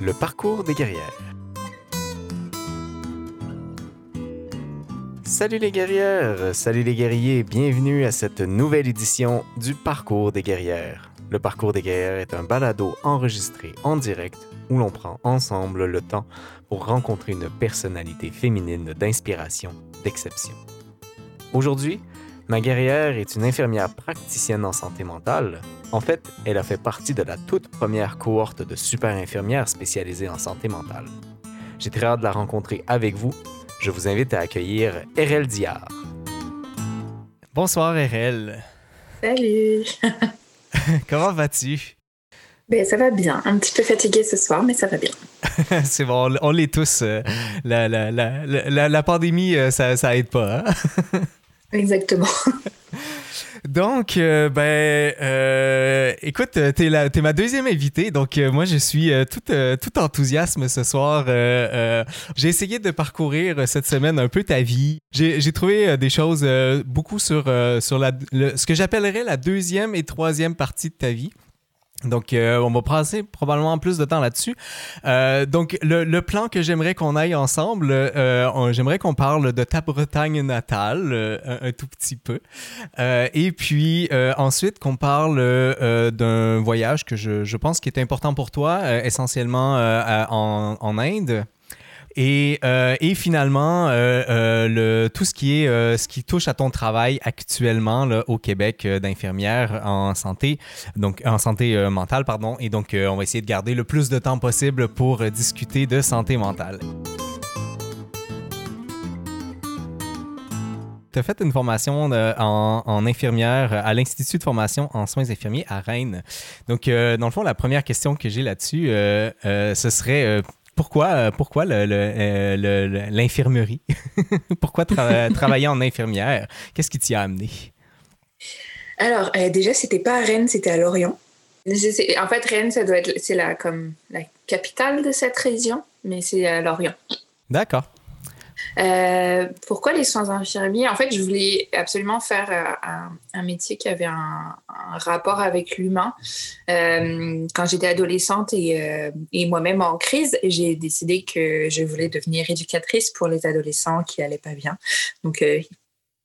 Le parcours des guerrières. Salut les guerrières, salut les guerriers, bienvenue à cette nouvelle édition du Parcours des guerrières. Le Parcours des guerrières est un balado enregistré en direct où l'on prend ensemble le temps pour rencontrer une personnalité féminine d'inspiration, d'exception. Aujourd'hui, ma guerrière est une infirmière praticienne en santé mentale. En fait, elle a fait partie de la toute première cohorte de super infirmières spécialisées en santé mentale. J'ai très hâte de la rencontrer avec vous. Je vous invite à accueillir Erel Diard. Bonsoir Erel. Salut. Comment vas-tu? Ben, ça va bien. Un petit peu fatigué ce soir, mais ça va bien. C'est bon, on l'est tous. euh, La, la, la, la, la pandémie, euh, ça, ça aide pas. hein? Exactement. Donc, euh, ben, euh, écoute, t'es, la- t'es ma deuxième invitée, donc euh, moi je suis euh, tout, tout enthousiasme ce soir. J'ai essayé de parcourir cette semaine un peu ta vie. J'ai, j'ai trouvé des choses beaucoup sur, sur la, ce que j'appellerais la deuxième et troisième partie de ta vie. Donc, euh, on va passer probablement plus de temps là-dessus. Euh, donc, le, le plan que j'aimerais qu'on aille ensemble, euh, j'aimerais qu'on parle de ta Bretagne natale euh, un, un tout petit peu. Euh, et puis, euh, ensuite, qu'on parle d'un voyage que je, je pense qui est important pour toi, essentiellement en, en Inde. Et, euh, et finalement, euh, euh, tout ce qui est ce qui touche à ton travail actuellement au Québec d'infirmière en santé, donc en santé mentale, pardon. Et donc, on va essayer de garder le plus de temps possible pour discuter de santé mentale. Tu as fait une formation en, infirmière à l'Institut de formation en soins infirmiers à Rennes. Donc, dans le fond, la première question que j'ai là-dessus, ce serait pourquoi, euh, pourquoi le, euh, le- le- l'infirmerie? pourquoi tra- travailler en infirmière? Qu'est-ce qui t'y a amené? Alors, euh, déjà, c'était pas à Rennes, c'était à Lorient. En fait, Rennes, ça doit être, c'est la, comme la capitale de cette région, mais c'est à Lorient. D'accord. Euh, pourquoi les soins infirmiers? En fait, je voulais absolument faire euh, un, métier qui avait un, rapport avec l'humain. Euh, quand j'étais adolescente et, et moi-même en crise, j'ai décidé que je voulais devenir éducatrice pour les adolescents qui allaient pas bien. Donc,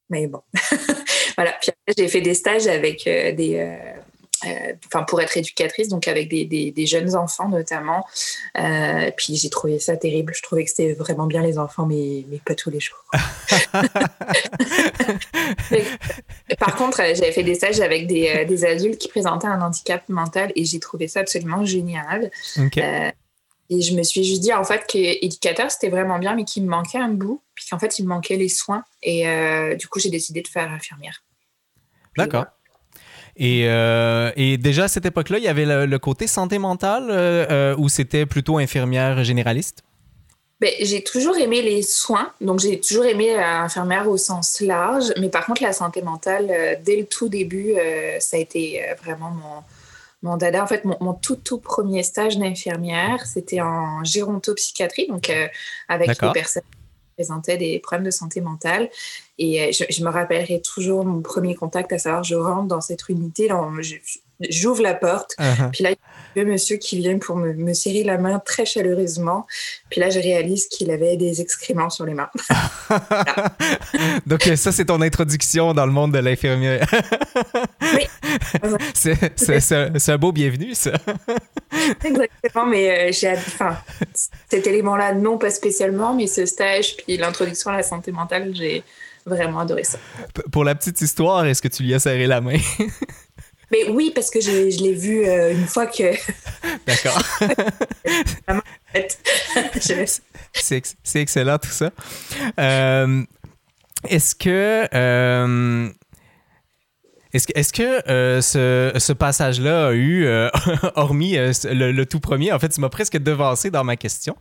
mais bon, voilà. Puis après, j'ai fait des stages avec des enfin pour être éducatrice, donc avec des, des- des jeunes enfants notamment. Euh, puis j'ai trouvé ça terrible. Je trouvais que c'était vraiment bien les enfants, mais, mais pas tous les jours. Par contre, euh, j'avais fait des stages avec des, euh, des adultes qui présentaient un handicap mental et j'ai trouvé ça absolument génial. Euh, et je me suis juste dit en fait que éducateur c'était vraiment bien, mais qu'il me manquait un bout, puis qu'en fait il me manquait les soins. Et euh, du coup, j'ai décidé de faire infirmière. D'accord. Et, euh, et déjà à cette époque-là, il y avait le, le côté santé mentale euh, euh, ou c'était plutôt infirmière généraliste? Ben, j'ai toujours aimé les soins, donc j'ai toujours aimé euh, infirmière au sens large, mais par contre la santé mentale, euh, dès le tout début, ça a été vraiment mon, mon dada. En fait, mon, mon tout tout premier stage d'infirmière, c'était en gérontopsychiatrie, donc avec des D'accord. personnes qui présentaient des problèmes de santé mentale. Et euh, je, je me rappellerai toujours mon premier contact, à savoir je rentre dans cette unité, là, j'ouvre la porte, Uh-huh. puis là, il y a un monsieur qui vient pour me, me serrer la main très chaleureusement. Puis là, je réalise qu'il avait des excréments sur les mains. Donc, euh, ça, c'est ton introduction dans le monde de l'infirmière. Oui. c'est, un beau bienvenu, ça. Exactement, mais euh, j'ai, enfin, cet élément-là, non pas spécialement, mais ce stage, puis l'introduction à la santé mentale, j'ai vraiment adoré ça. P- Pour la petite histoire, est-ce que tu lui as serré la main? Mais oui, parce que je, je l'ai vu euh, une fois que. D'accord. C'est, ex- c'est excellent tout ça. Euh, est-ce que. Est-ce que, est-ce que euh, ce, ce passage-là a eu, euh, hormis euh, le, le tout premier, en fait, tu m'as presque devancé dans ma question.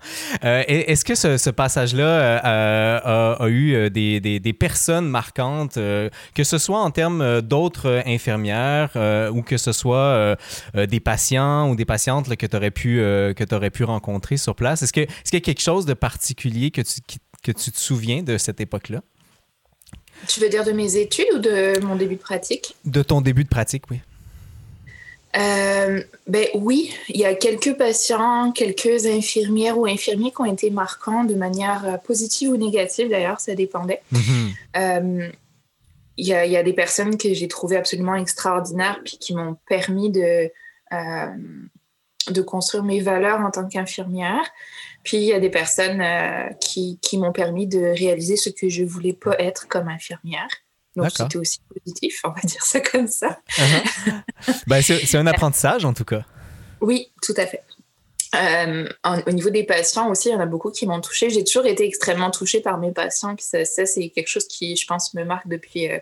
Euh, est- est-ce que ce, ce passage-là euh, a, a eu des, des- des personnes marquantes, que ce soit en termes d'autres infirmières ou que ce soit des patients ou des patientes là, que tu aurais, pu, que t'aurais pu rencontrer sur place? Est-ce que- est-ce qu'il y a quelque chose de particulier que tu, que tu te souviens de cette époque-là? Tu veux dire de mes études ou de mon début de pratique? De ton début de pratique, oui. Euh, ben oui, il y a quelques patients, quelques infirmières ou infirmiers qui ont été marquants de manière euh, positive ou négative d'ailleurs, ça dépendait. Mhm. Euh, Il y, a, il y a des personnes que j'ai trouvées absolument extraordinaires puis qui m'ont permis de, euh, de construire mes valeurs en tant qu'infirmière. Puis il y a des personnes euh, qui, qui m'ont permis de réaliser ce que je voulais pas être comme infirmière. Donc c'était aussi positif, on va dire ça comme ça. Uh-huh. Ben, c'est un apprentissage, en tout cas. Oui, tout à fait. Euh, en- au niveau des patients aussi, il y en a beaucoup qui m'ont touchée. J'ai toujours été extrêmement touchée par mes patients. Puis ça, ça, c'est quelque chose qui, je pense, me marque depuis. euh,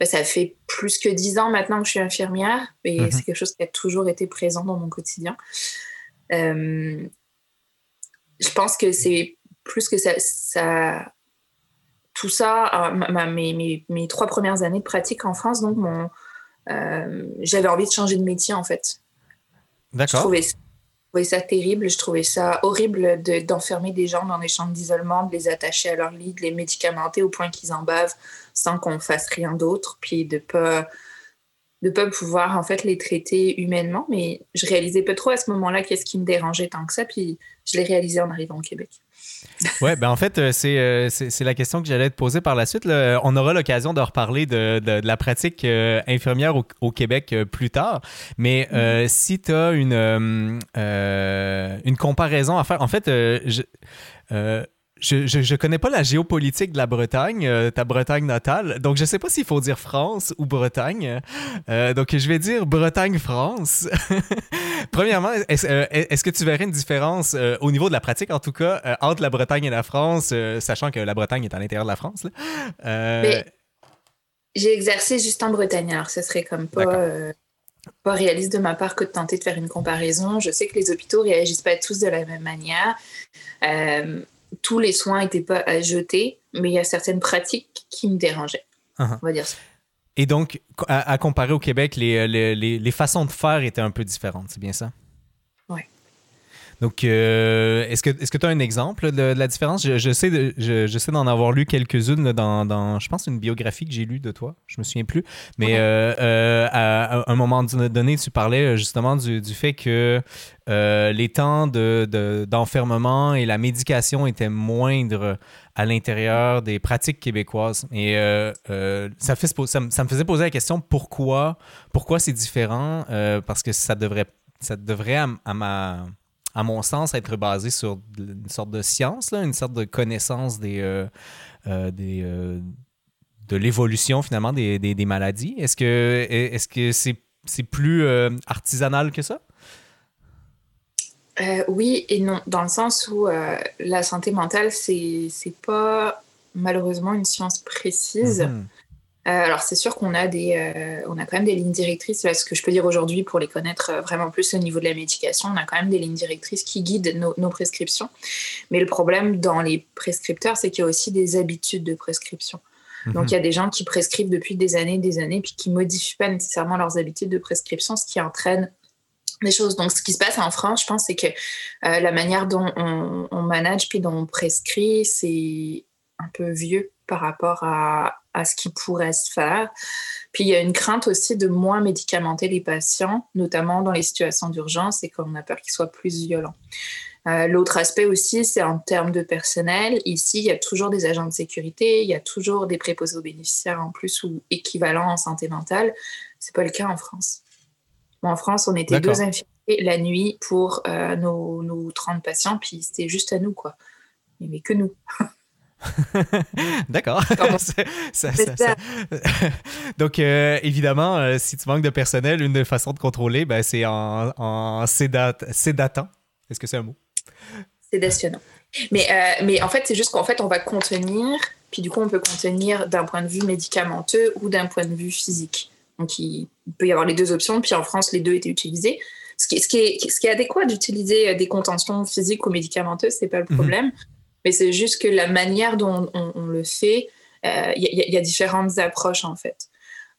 ben, ça fait plus que dix ans maintenant que je suis infirmière. Et Mhm. c'est quelque chose qui a toujours été présent dans mon quotidien. Euh, je pense que c'est plus que ça. ça tout ça, euh, ma- ma- mes, mes- mes trois premières années de pratique en France, donc mon, euh, j'avais envie de changer de métier en fait. Je D'accord. trouvais, ça- je trouvais ça terrible, je trouvais ça horrible de- d'enfermer des gens dans des chambres d'isolement, de les attacher à leur lit, de les médicamenter au point qu'ils en bavent sans qu'on fasse rien d'autre, puis de pas de pas pouvoir en fait les traiter humainement. Mais je réalisais pas trop à ce moment-là qu'est-ce qui me dérangeait tant que ça, puis je l'ai réalisé en arrivant au Québec. Ouais, ben en fait, euh, c'est euh, c'est c'est la question que j'allais te poser par la suite. là. On aura l'occasion de reparler de, de- de la pratique euh, infirmière au, au Québec euh, plus tard. Mais euh, si tu as une, une comparaison à faire, en fait, je, je, je, je connais pas la géopolitique de la Bretagne, euh, ta Bretagne natale. Donc, je sais pas s'il faut dire France ou Bretagne. Euh, donc, je vais dire Bretagne-France. Premièrement, est-ce euh, est-ce que tu verrais une différence au niveau de la pratique, en tout cas, entre la Bretagne et la France, sachant que la Bretagne est à l'intérieur de la France? J'ai exercé juste en Bretagne, alors ce serait comme pas, pas réaliste de ma part que de tenter de faire une comparaison. Je sais que les hôpitaux réagissent pas tous de la même manière. Euh, tous les soins n'étaient pas à jeter, mais il y a certaines pratiques qui me dérangeaient. Uh-huh. On va dire ça. Et donc, à, à comparer au Québec, les, les, les- les façons de faire étaient un peu différentes, c'est bien ça? Donc, euh, est-ce que tu as un exemple de, de la différence? Je, je sais, de- je, je sais d'en avoir lu quelques-unes dans, dans, je pense, une biographie que j'ai lue de toi. Je me souviens plus. Mais euh, euh, à, à un moment donné, tu parlais justement du, du fait que les temps de- de- d'enfermement et la médication étaient moindres à l'intérieur des pratiques québécoises. Et euh, euh, ça, fait, me- ça me faisait poser la question pourquoi, pourquoi c'est différent? Euh, parce que ça devrait, ça devrait à, à ma, à mon sens, être basé sur une sorte de science, là, une sorte de connaissance des, euh, euh, des, euh, de l'évolution finalement des, des- des maladies. Est-ce que est-ce que c'est c'est plus artisanal que ça? Oui et non, dans le sens où la santé mentale, c'est c'est pas malheureusement une science précise. Mhm. Euh, alors c'est sûr qu'on a des, euh, on a quand même des lignes directrices. Là, ce que je peux dire aujourd'hui pour les connaître euh, vraiment plus au niveau de la médication, on a quand même des lignes directrices qui guident nos, nos prescriptions. Mais le problème dans les prescripteurs, c'est qu'il y a aussi des habitudes de prescription. Donc Mhm. il y a des gens qui prescrivent depuis des années, des années, puis qui modifient pas nécessairement leurs habitudes de prescription, ce qui entraîne des choses. Donc ce qui se passe en France, je pense, c'est que euh, la manière dont on, on manage puis dont on prescrit, c'est un peu vieux par rapport à, à ce qui pourrait se faire. Puis il y a une crainte aussi de moins médicamenter les patients, notamment dans les situations d'urgence, et qu'on a peur qu'ils soient plus violents. Euh, L'autre aspect aussi, c'est en termes de personnel. Ici, il y a toujours des agents de sécurité, il y a toujours des préposés aux bénéficiaires en plus ou équivalents en santé mentale. C'est pas le cas en France. Bon, en France, on était deux infirmiers la nuit pour euh, nos, nos 30 patients, puis c'était juste à nous, quoi. Il n'y avait que nous. D'accord. Donc, euh, évidemment, euh, si tu manques de personnel, une des façons de contrôler, ben, c'est en, en sédat- sédatant. Est-ce que c'est un mot? Sédationnant. Mais, euh, mais en fait, c'est juste qu'en fait, on va contenir, puis du coup, on peut contenir d'un point de vue médicamenteux ou d'un point de vue physique. Donc, il peut y avoir les deux options, puis en France, les deux étaient utilisés. Ce qui, ce qui, est, ce qui est adéquat d'utiliser des contentions physiques ou médicamenteuses, c'est pas le Mhm. problème. Mais c'est juste que la manière dont on, le fait, euh, il y, a- il y a différentes approches, en fait.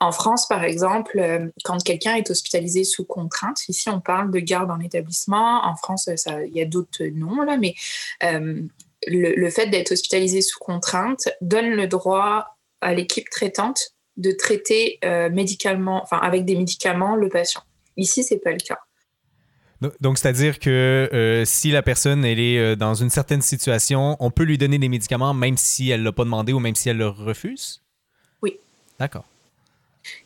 En France, par exemple, euh, quand quelqu'un est hospitalisé sous contrainte, ici on parle de garde en établissement. En France, il y a d'autres noms là, mais euh, le, le fait d'être hospitalisé sous contrainte donne le droit à l'équipe traitante de traiter euh, médicalement, enfin avec des médicaments le patient. Ici, c'est pas le cas. Donc, c'est-à-dire que euh, si la personne elle est euh, dans une certaine situation, on peut lui donner des médicaments même si elle l'a pas demandé ou même si elle le refuse? Oui. D'accord.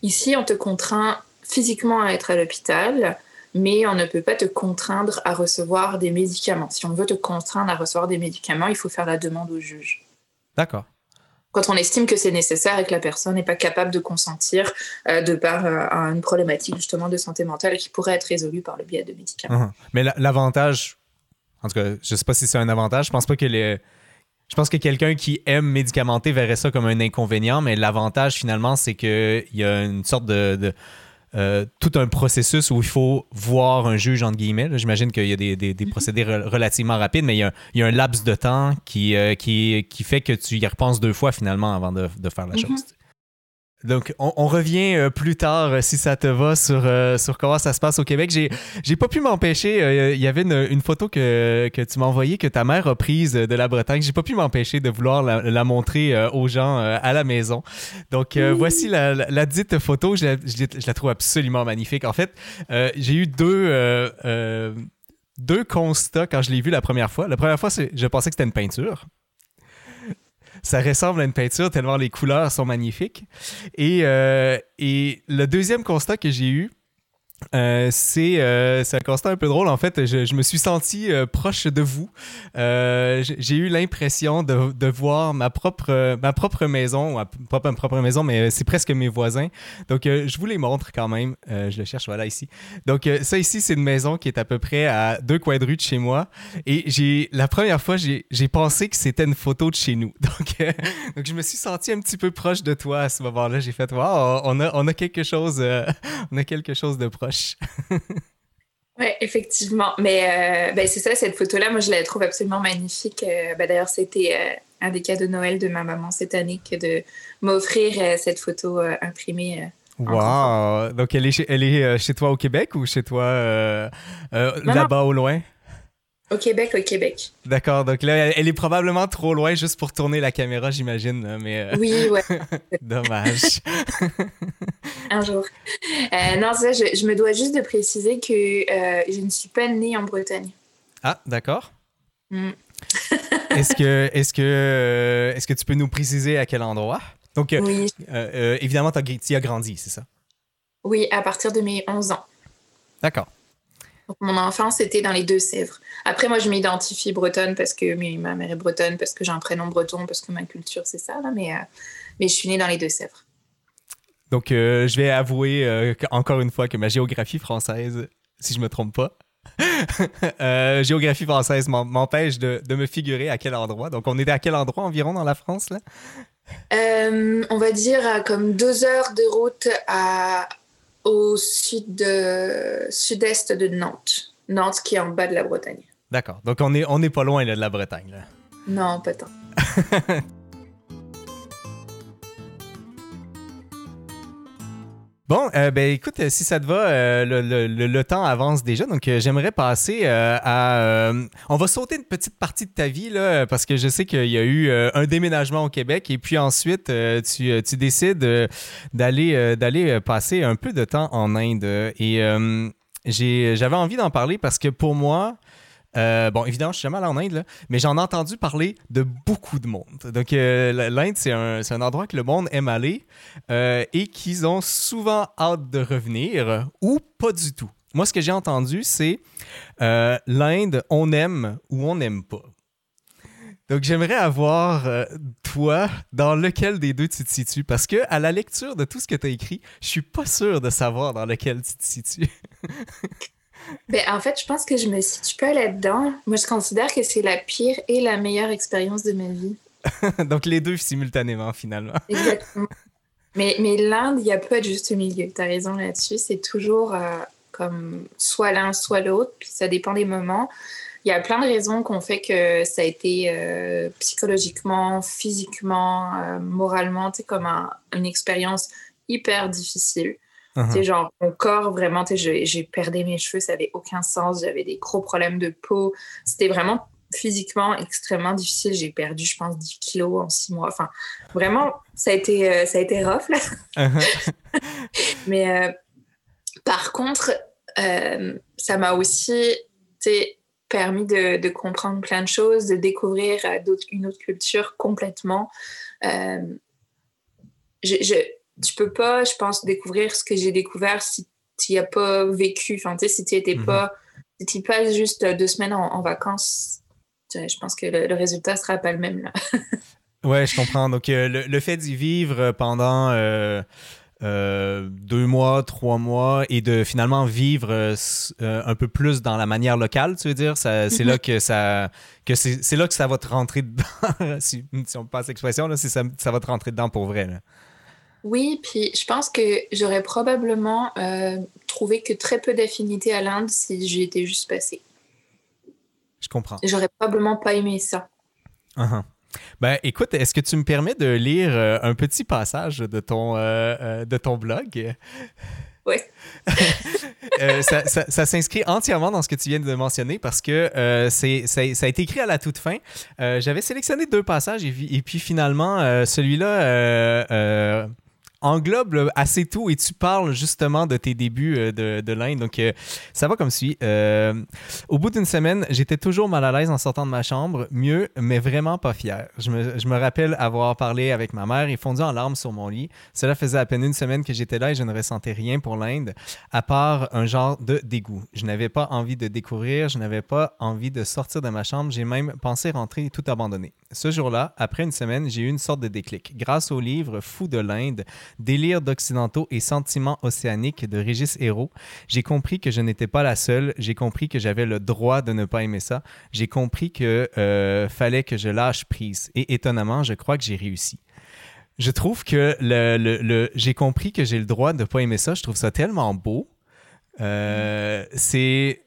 Ici, on te contraint physiquement à être à l'hôpital, mais on ne peut pas te contraindre à recevoir des médicaments. Si on veut te contraindre à recevoir des médicaments, il faut faire la demande au juge. D'accord quand on estime que c'est nécessaire et que la personne n'est pas capable de consentir euh, de par euh, une problématique justement de santé mentale qui pourrait être résolue par le biais de médicaments. Mais l'avantage, en tout cas, je ne sais pas si c'est un avantage, je pense pas que. Je pense que quelqu'un qui aime médicamenter verrait ça comme un inconvénient, mais l'avantage finalement, c'est qu'il y a une sorte de euh, tout un processus où il faut voir un juge, entre guillemets. J'imagine qu'il y a des, des, des procédés relativement rapides, mais il y, a, il y, a, un laps de temps qui, euh, qui, qui, fait que tu y repenses deux fois finalement avant de, de faire la mm-hmm. chose. Donc, on, revient euh, plus tard, euh, si ça te va, sur, euh, sur comment ça se passe au Québec. J'ai, j'ai pas pu m'empêcher. Il y avait une, photo que, que, tu m'as envoyée que ta mère a prise de la Bretagne. J'ai pas pu m'empêcher de vouloir la, montrer aux gens à la maison. Donc, voici la, la, dite photo. Je, je, la trouve absolument magnifique. En fait, j'ai eu deux, deux constats quand je l'ai vue la première fois. La première fois, je pensais que c'était une peinture ça ressemble à une peinture tellement les couleurs sont magnifiques. Et, euh, et le deuxième constat que j'ai eu, euh, euh, c'est un constat un peu drôle. En fait, je, me suis senti euh, proche de vous. J'ai eu l'impression de, de, voir ma propre, ma propre maison, pas ma propre maison, mais c'est presque mes voisins. Donc, je vous les montre quand même. je le cherche, voilà, ici. Donc, ça ici, c'est une maison qui est à peu près à deux coins de rue de chez moi. Et j'ai la première fois, j'ai pensé que c'était une photo de chez nous. Donc, donc, je me suis senti un petit peu proche de toi à ce moment-là. J'ai fait, wow, on a, on a on a quelque chose de proche. Oui, effectivement. Mais euh, ben, c'est ça, cette photo-là, moi, je la trouve absolument magnifique. Euh, ben, d'ailleurs, c'était euh, un des cadeaux de Noël de ma maman cette année que de m'offrir cette photo imprimée. Wow! Donc, elle est, chez, elle est chez toi au Québec ou chez toi là-bas au loin? Au Québec, au Québec. D'accord, donc là, elle est probablement trop loin juste pour tourner la caméra, j'imagine. Mais Oui, ouais. Dommage. Un jour. Euh, non, ça, je, me dois juste de préciser que euh, je ne suis pas née en Bretagne. Ah, d'accord. Mm. est-ce que, est-ce que, euh, est-ce que tu peux nous préciser à quel endroit? Donc, oui. évidemment, tu as grandi, c'est ça? Oui, à partir de mes 11 ans. D'accord. Mon enfance était dans les Deux-Sèvres. Après, moi, je m'identifie bretonne parce que ma mère est bretonne, parce que j'ai un prénom breton, parce que ma culture, c'est ça, là, mais, mais je suis née dans les Deux-Sèvres. Donc, euh, je vais avouer euh, encore une fois que ma géographie française, si je me trompe pas, euh, géographie française m'empêche de, me figurer à quel endroit. Donc, on est à quel endroit environ dans la France, là? on va dire comme deux heures de route à, au sud de, sud-est de Nantes. Nantes qui est en bas de la Bretagne. D'accord. Donc, on n'est on est pas loin de la Bretagne, là. Non, pas tant. Bon, euh, ben écoute, si ça te va, euh, le, temps avance déjà, donc euh, j'aimerais passer à... on va sauter une petite partie de ta vie, là, parce que je sais qu'il y a eu un déménagement au Québec, et puis ensuite, tu, décides d'aller d'aller passer un peu de temps en Inde. Et j'avais envie d'en parler parce que pour moi, euh, bon, évidemment, je suis jamais allé en Inde, mais j'en ai entendu parler de beaucoup de monde. Donc, euh, l'Inde, c'est un, endroit que le monde aime aller euh, et qu'ils ont souvent hâte de revenir ou pas du tout. Moi, ce que j'ai entendu, c'est l'Inde, on aime ou on n'aime pas. Donc, j'aimerais avoir, toi, dans lequel des deux tu te situes? Parce que, à la lecture de tout ce que tu as écrit, je suis pas sûr de savoir dans lequel tu te situes. Ben, en fait, je pense que je me situe pas là-dedans. Moi, je considère que c'est la pire et la meilleure expérience de ma vie. Donc, les deux simultanément, finalement. Exactement. Mais, mais l'Inde, il n'y a pas de juste milieu. Tu as raison là-dessus. C'est toujours euh, comme soit l'un, soit l'autre. Puis ça dépend des moments. Il y a plein de raisons qu'on fait que ça a été euh, psychologiquement, physiquement, euh, moralement, tu comme une expérience hyper difficile. Uh genre, mon corps, vraiment, j'ai perdu mes cheveux, ça avait aucun sens. J'avais des gros problèmes de peau. C'était vraiment physiquement extrêmement difficile. J'ai perdu, je pense, 10 kilos en 6 mois. Enfin, vraiment, ça a été, euh, ça a été rough, là. Uh-huh. Mais euh, par contre, ça m'a aussi permis de, de, comprendre plein de choses, de découvrir une autre culture complètement. je, je, tu peux pas, je pense, découvrir ce que j'ai découvert si tu n'y as pas vécu. Enfin, tu sais, si tu n'étais mhm. pas, si tu passes juste deux semaines en, vacances, je pense que le, résultat sera pas le même là. ouais, je comprends. Donc, euh, le, fait d'y vivre pendant euh, euh, deux mois, trois mois et de finalement vivre un peu plus dans la manière locale, tu veux dire, c'est là mhm. que ça, que c'est là que ça va te rentrer dedans, si, on passe l'expression, ça, ça va te rentrer dedans pour vrai. Là. Oui, puis je pense que j'aurais probablement euh, trouvé que très peu d'affinités à l'Inde si j'y étais juste passée. Je comprends. J'aurais probablement pas aimé ça. Uh-huh. Ben, écoute, est-ce que tu me permets de lire euh, un petit passage de ton, euh, de ton blog? Oui. ça, ça, s'inscrit entièrement dans ce que tu viens de mentionner parce que c'est, ça, a été écrit à la toute fin. j'avais sélectionné deux passages et, et puis finalement, celui-là englobe assez tout et tu parles justement de tes débuts euh, de, de l'Inde. Donc, euh, ça va comme suit. Euh, au bout d'une semaine, j'étais toujours mal à l'aise en sortant de ma chambre, mieux, mais vraiment pas fier. Je me, je me, rappelle avoir parlé avec ma mère et fondu en larmes sur mon lit. Cela faisait à peine une semaine que j'étais là et je ne ressentais rien pour l'Inde, à part un genre de dégoût. Je n'avais pas envie de découvrir, je n'avais pas envie de sortir de ma chambre, j'ai même pensé rentrer tout abandonner. Ce jour-là, après une semaine, j'ai eu une sorte de déclic. Grâce au livre Fou de l'Inde, Délire d'occidentaux et sentiments océaniques de Régis Hérault, j'ai compris que je n'étais pas la seule, j'ai compris que j'avais le droit de ne pas aimer ça, j'ai compris que euh, fallait que je lâche prise. Et étonnamment, je crois que j'ai réussi. Je trouve que le, le, j'ai compris que j'ai le droit de ne pas aimer ça, je trouve ça tellement beau. Euh, c'est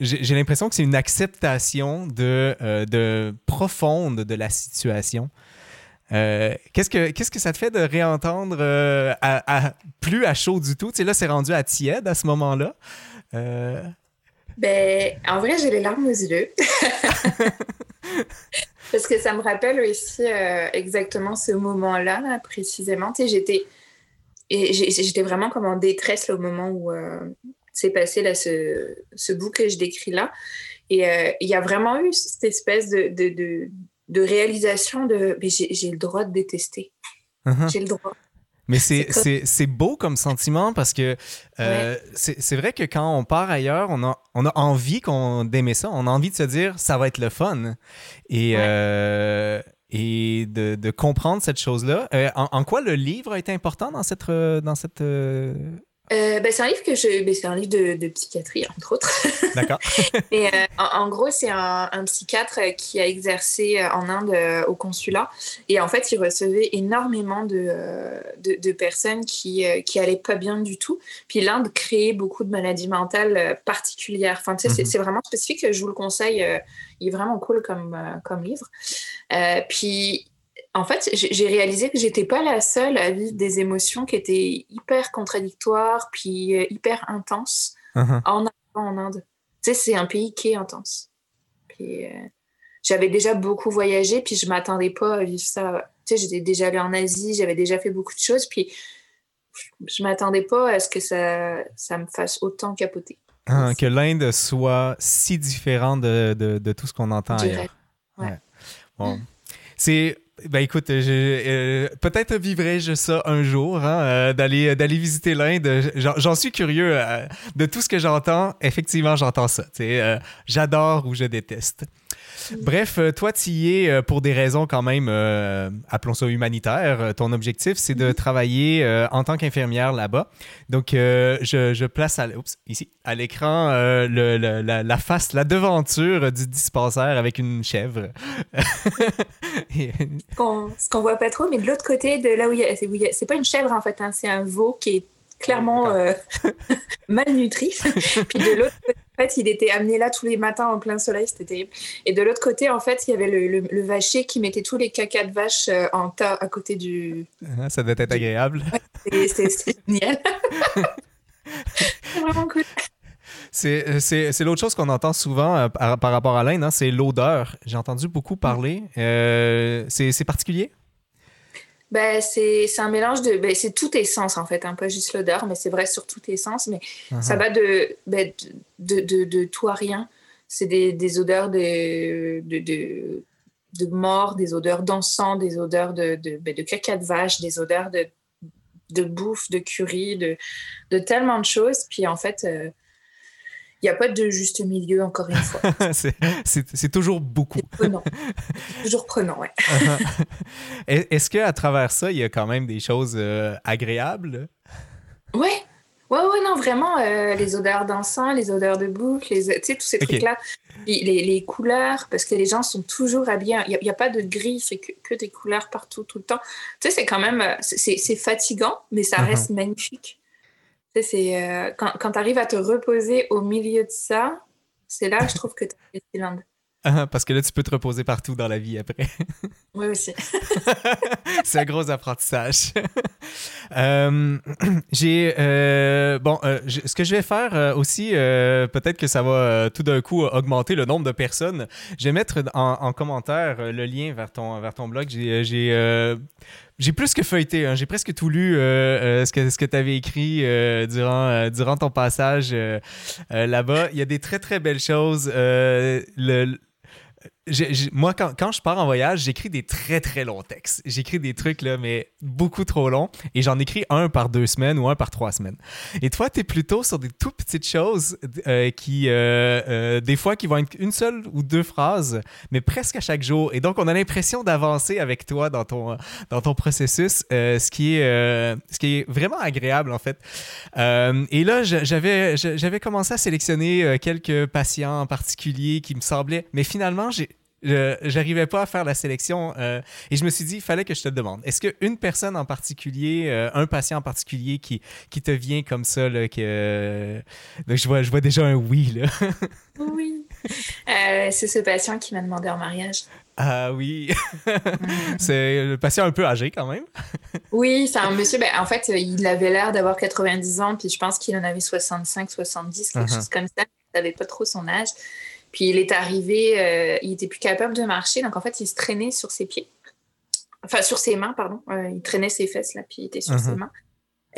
j'ai l'impression que c'est une acceptation de, euh, de, profonde de la situation. Euh, qu'est-ce que qu'est-ce que ça te fait de réentendre euh, plus à chaud du tout? Tu sais, là, c'est rendu à tiède à ce moment-là. Ben, en vrai, j'ai les larmes aux yeux. Parce que ça me rappelle aussi exactement ce moment-là, précisément. Tu sais, j'étais, vraiment comme en détresse au moment où, s'est passé là, ce, ce bout que je décris là. Et euh, il y a vraiment eu cette espèce de, réalisation de j'ai le droit de détester. Uh-huh. J'ai le droit. Mais c'est beau comme sentiment parce que euh, c'est vrai que quand on part ailleurs, on a, on a envie d'aimer ça. On a envie de se dire ça va être le fun. Et, euh, et de, de, comprendre cette chose-là. En, en, quoi le livre a été important dans cette, dans cette euh, ben, c'est un livre que je, ben, c'est un livre de, de, psychiatrie entre autres. D'accord. Et euh, en, gros, c'est un, un, psychiatre qui a exercé euh, en Inde au consulat et en fait, il recevait énormément de, de, de personnes qui qui allaient pas bien du tout. Puis l'Inde créait beaucoup de maladies mentales particulières. Enfin, tu sais, c'est, mhm. vraiment spécifique. Je vous le conseille. il est vraiment cool comme comme livre. puis en fait, j'ai réalisé que j'étais pas la seule à vivre des émotions qui étaient hyper contradictoires puis euh, hyper intenses uh-huh. en, en Inde. Tu sais, c'est un pays qui est intense. Puis euh, j'avais déjà beaucoup voyagé, puis je m'attendais pas à vivre ça. Tu sais, j'étais déjà allée en Asie, j'avais déjà fait beaucoup de choses, puis je m'attendais pas à ce que ça, ça me fasse autant capoter. Ah, que l'Inde soit si différente de, de, tout ce qu'on entend ailleurs. Ouais. Bon. C'est ben écoute, euh, peut-être vivrai-je ça un jour, hein, euh, d'aller d'aller visiter l'Inde. J'en suis curieux euh, de tout ce que j'entends. Effectivement, j'entends ça. J'adore ou je déteste. Bref, euh, toi, tu y es euh, pour des raisons quand même, euh, appelons ça humanitaires. Ton objectif, c'est de mhm. travailler en tant qu'infirmière là-bas. Donc, je, place à, ici, à l'écran la, face, la devanture du dispensaire avec une chèvre. ce qu'on voit pas trop, mais de l'autre côté, de là où il y a, c'est pas une chèvre en fait, hein, c'est un veau qui est clairement malnutri. Puis de l'autre côté, fait, il était amené là tous les matins en plein soleil, c'était terrible. Et de l'autre côté, en fait, il y avait le, le, vacher qui mettait tous les cacas de vache euh, en tas à côté du. Ah, ça devait être agréable. c'est génial. c'est vraiment cool. Euh, c'est l'autre chose qu'on entend souvent euh, par, rapport à l'Inde, hein, c'est l'odeur. J'ai entendu beaucoup parler. c'est particulier? Ben, c'est un mélange de. Ben, c'est toute essence, en fait, un hein, pas juste l'odeur, mais c'est vrai sur toute essence. Mais uh-huh. ça va de, ben, de, de, de, tout à rien. C'est des, des, odeurs de, de, de, de, mort, des odeurs d'encens, des odeurs de, de, ben, de caca de vache, des odeurs de, de bouffe, de curry, de, de tellement de choses. Puis en fait, euh, il n'y a pas de juste milieu, encore une fois. c'est toujours beaucoup. Prenant. toujours prenant, ouais. Est-ce qu'à travers ça, il y a quand même des choses euh, agréables? Ouais. Ouais, ouais, non, vraiment, euh, les odeurs d'encens, les odeurs de boucle, tu sais, tous ces trucs-là. Les, les, couleurs, parce que les gens sont toujours habillés. Il n'y a, pas de gris, c'est que, que, des couleurs partout, tout le temps. Tu sais, c'est quand même. Euh, c'est fatigant, mais ça uh-huh. reste magnifique c'est euh, quand, quand tu arrives à te reposer au milieu de ça, c'est là que je trouve que tu es Disneyland. Ah, parce que là, tu peux te reposer partout dans la vie après. Oui, aussi. c'est un gros apprentissage. Euh, j'ai. Euh, bon, ce que je vais faire aussi, peut-être que ça va tout d'un coup augmenter le nombre de personnes. Je vais mettre en, en commentaire le lien vers ton, vers ton blog. J'ai j'ai plus que feuilleté. Hein. J'ai presque tout lu euh, euh, ce que, ce que tu avais écrit euh, durant, durant ton passage là-bas. Il y a des très, très belles choses. le, moi, quand, quand, je pars en voyage, j'écris des très très longs textes. J'écris des trucs, là, mais beaucoup trop longs. Et j'en écris un par deux semaines ou un par trois semaines. Et toi, tu es plutôt sur des tout petites choses euh, qui, euh, euh, des fois, qui vont être une seule ou deux phrases, mais presque à chaque jour. Et donc, on a l'impression d'avancer avec toi dans ton, dans ton processus, ce, qui est, ce qui est vraiment agréable, en fait. et là, j'avais, j'avais commencé à sélectionner quelques patients en particulier qui me semblaient, mais finalement, j'ai j'arrivais pas à faire la sélection euh, et je me suis dit, il fallait que je te demande. Est-ce qu'une personne en particulier, euh, un patient en particulier qui, qui te vient comme ça, là, que, je, vois, je vois déjà un oui. Là. oui. Euh, c'est ce patient qui m'a demandé en mariage. Ah oui. c'est le patient un peu âgé quand même. oui, c'est un monsieur. Ben, en fait, il avait l'air d'avoir 90 ans, puis je pense qu'il en avait 65, 70, quelque uh-huh. chose comme ça. Il savait pas trop son âge. Puis il est arrivé, euh, il était plus capable de marcher, donc en fait, il se traînait sur ses pieds. Enfin, sur ses mains, pardon. Euh, il traînait ses fesses, là, puis il était sur ses uh-huh. mains.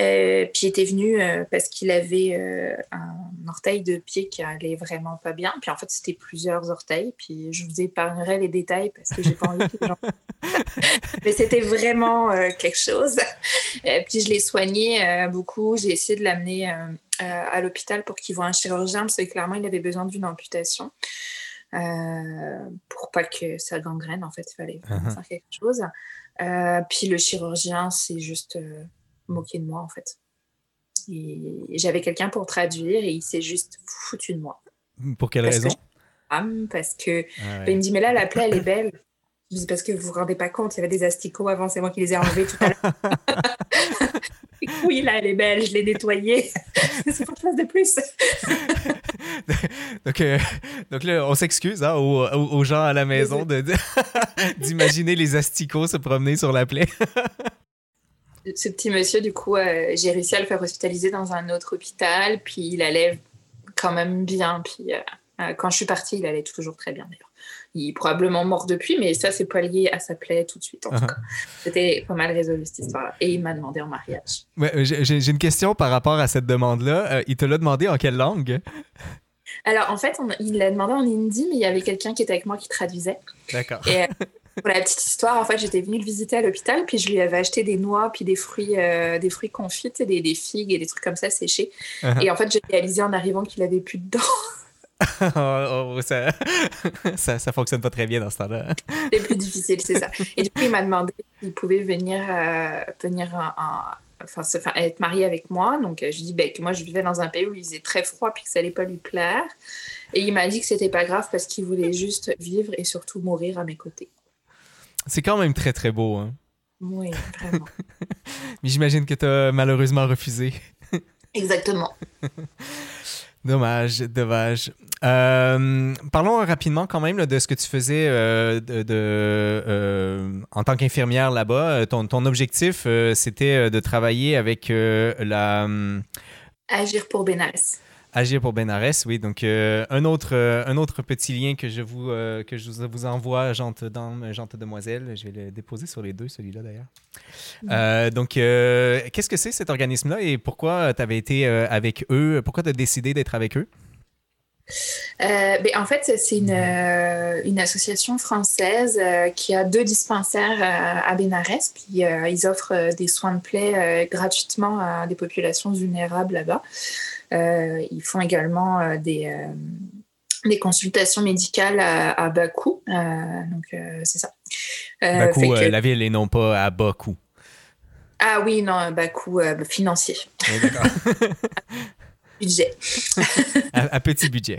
Euh, puis il était venu parce qu'il avait un orteil de pied qui allait vraiment pas bien. Puis en fait, c'était plusieurs orteils. Puis je vous épargnerai les détails parce que j'ai pas envie que les gens... Mais c'était vraiment quelque chose. puis je l'ai soigné beaucoup. J'ai essayé de l'amener à l'hôpital pour qu'il voit un chirurgien parce que clairement il avait besoin d'une amputation euh, pour pas que ça gangrène en fait il fallait uh-huh. faire quelque chose. Euh, puis le chirurgien s'est juste moqué de moi en fait. Et j'avais quelqu'un pour traduire et il s'est juste foutu de moi. Pour quelle raison? parce que ah il me dit mais là la plaie elle est belle je dis parce que vous vous rendez pas compte il y avait des asticots avant c'est moi qui les ai enlevés tout à l'heure oui, là, elle est belle, je l'ai nettoyée. C'est pour chose de plus. donc, euh, donc là, on s'excuse hein, aux, gens à la maison d'imaginer les asticots se promener sur la plaie. Ce petit monsieur, du coup, euh, j'ai réussi à le faire hospitaliser dans un autre hôpital, puis il allait quand même bien. Puis euh, quand je suis partie, il allait toujours très bien d'ailleurs. Il est probablement mort depuis, mais ça, c'est pas lié à sa plaie tout de suite. En tout cas, c'était pas mal résolu cette histoire-là. Et il m'a demandé en mariage. Ouais, j'ai une question par rapport à cette demande-là. Euh, il te l'a demandé en quelle langue? Alors, en fait, il l'a demandé en hindi, mais il y avait quelqu'un qui était avec moi qui traduisait. D'accord. Et euh, pour la petite histoire, en fait, j'étais venue le visiter à l'hôpital, puis je lui avais acheté des noix, puis des fruits, euh, des fruits confits, des, des, figues et des trucs comme ça séchés. Uh-huh. Et en fait, j'ai réalisé en arrivant qu'il avait plus de dents. Oh, oh, ça, ça, fonctionne pas très bien dans ce temps-là. c'est plus difficile, c'est ça. Et du coup, il m'a demandé s'il pouvait venir, euh, venir enfin, être marié avec moi. Donc, euh, je lui ai dit ben, que moi, je vivais dans un pays où il faisait très froid puis que ça allait pas lui plaire. Et il m'a dit que c'était pas grave parce qu'il voulait juste vivre et surtout mourir à mes côtés. C'est quand même très, très beau. Hein? Oui, vraiment. Mais j'imagine que tu as malheureusement refusé. Exactement. Dommage, dommage. Euh, parlons rapidement quand même de ce que tu faisais euh, euh, en tant qu'infirmière là-bas. Ton, ton objectif, c'était de travailler avec la... Agir pour Bénès. Agir pour Benares, oui. Donc, euh, un, autre, euh, un autre petit lien que je vous, euh, que je vous envoie, Jante Dame, Jante Demoiselle. Je vais le déposer sur les deux, celui-là d'ailleurs. donc, qu'est-ce que c'est cet organisme-là et pourquoi tu avais été avec eux? Pourquoi tu as décidé d'être avec eux? ben, en fait, c'est une, une, association française qui a deux dispensaires à Benares. Puis ils offrent des soins de plaie gratuitement à des populations vulnérables là-bas. Euh, ils font également euh, des euh, des consultations médicales à, à bas coût. donc, c'est ça. bas coût, la ville et non pas à bas coût. Ah oui, non, bas coût financier. d'accord. budget. à, petit budget.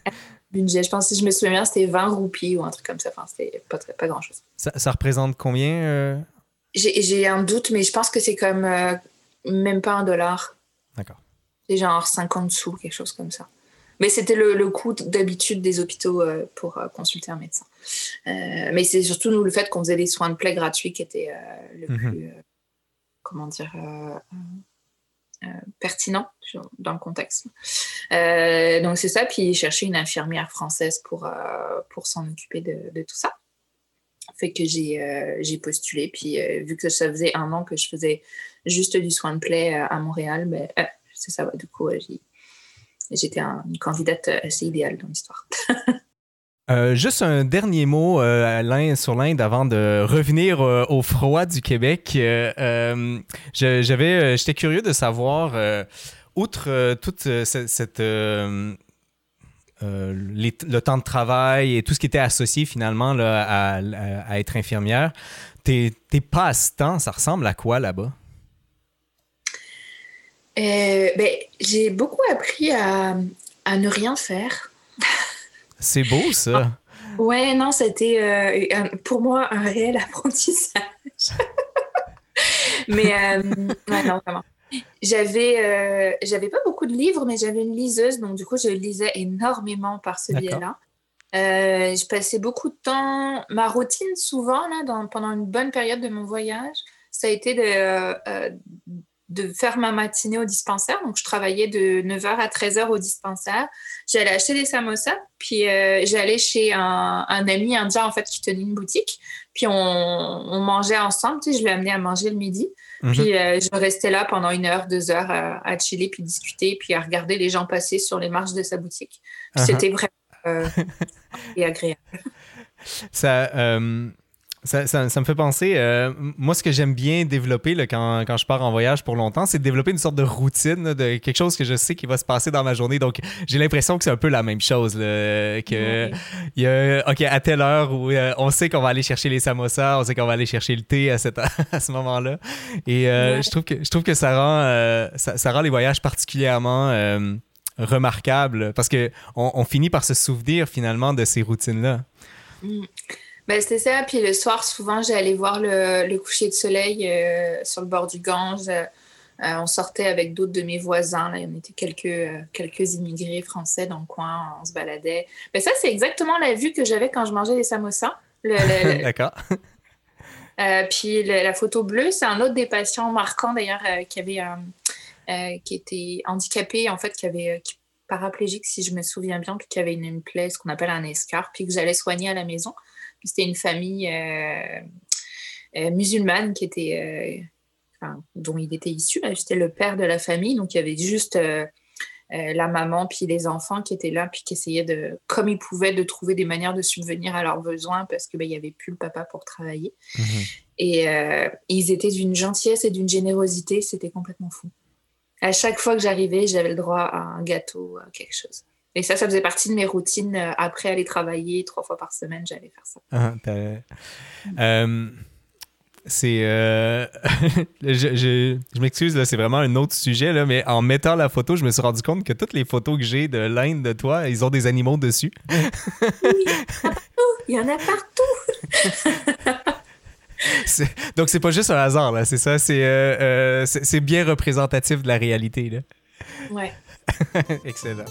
budget, je pense, si je me souviens bien, c'était 20 roupies ou un truc comme ça. Enfin, c'était pas, pas grand-chose. Ça, ça, représente combien? J'ai un doute, mais je pense que c'est comme même pas un dollar. D'accord. C'est genre 50 sous, quelque chose comme ça. Mais c'était le, coût d'habitude des hôpitaux euh, pour euh, consulter un médecin. Euh, mais c'est surtout nous le fait qu'on faisait des soins de plaie gratuits qui étaient le mhm. plus, comment dire, pertinent dans le contexte. donc c'est ça, puis chercher une infirmière française pour, pour s'en occuper de, de, tout ça. Fait que j'ai postulé, puis vu que ça faisait un an que je faisais juste du soin de plaie à Montréal, ben, c'est ça. Du coup, j'étais une candidate assez idéale dans l'histoire. Euh, juste un dernier mot euh, sur l'Inde avant de revenir euh, au froid du Québec. j'avais, j'étais curieux de savoir, outre toute cette, le temps de travail et tout ce qui était associé finalement à, à, être infirmière, tes, tes passe-temps, ça ressemble à quoi là-bas? Euh, ben, j'ai beaucoup appris à, à, ne rien faire. C'est beau, ça. ouais, non, c'était euh, pour moi un réel apprentissage. mais euh, non, vraiment. J'avais, j'avais pas beaucoup de livres, mais j'avais une liseuse, donc du coup, je lisais énormément par ce biais-là. je passais beaucoup de temps. Ma routine, souvent, là, dans, pendant une bonne période de mon voyage, ça a été de, de faire ma matinée au dispensaire. Donc, je travaillais de 9h à 13h au dispensaire. J'allais acheter des samosas, puis euh, j'allais chez un, ami indien, en fait, qui tenait une boutique. Puis, on, mangeait ensemble. Tu sais, je lui amenais à manger le midi. Mhm. Puis, euh, je restais là pendant une heure, deux heures à, chiller, puis discuter, puis à regarder les gens passer sur les marches de sa boutique. Uh-huh. C'était vraiment euh, agréable. Ça ça, ça, me fait penser, euh, moi, ce que j'aime bien développer là, quand, quand, je pars en voyage pour longtemps, c'est de développer une sorte de routine, de quelque chose que je sais qui va se passer dans ma journée. Donc, j'ai l'impression que c'est un peu la même chose. que, il y a, OK, à telle heure où euh, on sait qu'on va aller chercher les samosas, on sait qu'on va aller chercher le thé à, cette, à ce moment-là. Et euh, je, trouve que, je trouve que ça rend, ça, rend les voyages particulièrement remarquables parce qu'on on finit par se souvenir finalement de ces routines-là. Mm. Ben, c'était ça. Puis le soir, souvent, j'allais voir le, coucher de soleil euh, sur le bord du Gange. Euh, on sortait avec d'autres de mes voisins. Là. Il y en était quelques, euh, quelques immigrés français dans le coin. On se baladait. Ben, ça, c'est exactement la vue que j'avais quand je mangeais les samosas. D'accord. puis la photo bleue, c'est un autre des patients marquants d'ailleurs qui avait qui était handicapé en fait, qui avait paraplégique si je me souviens bien, puis qui avait une, une plaie, ce qu'on appelle un escar, puis que j'allais soigner à la maison c'était une famille euh, euh, musulmane qui était, euh, dont il était issu. C'était le père de la famille, donc il y avait juste la maman puis les enfants qui étaient là puis qui essayaient de, comme ils pouvaient, de trouver des manières de subvenir à leurs besoins parce que ben, il y avait plus le papa pour travailler. Mhm. Et ils étaient d'une gentillesse et d'une générosité, c'était complètement fou. À chaque fois que j'arrivais, j'avais le droit à un gâteau, à quelque chose. Et ça, ça faisait partie de mes routines. Euh, après aller travailler trois fois par semaine, j'allais faire ça. Ah, euh, c'est. Euh, je, je, m'excuse, c'est vraiment un autre sujet, là, mais en mettant la photo, je me suis rendu compte que toutes les photos que j'ai de l'Inde de toi, ils ont des animaux dessus. oui, il y en a partout. Donc, c'est pas juste un hasard, là, c'est ça. C'est c'est bien représentatif de la réalité. Là. Ouais. Excellent.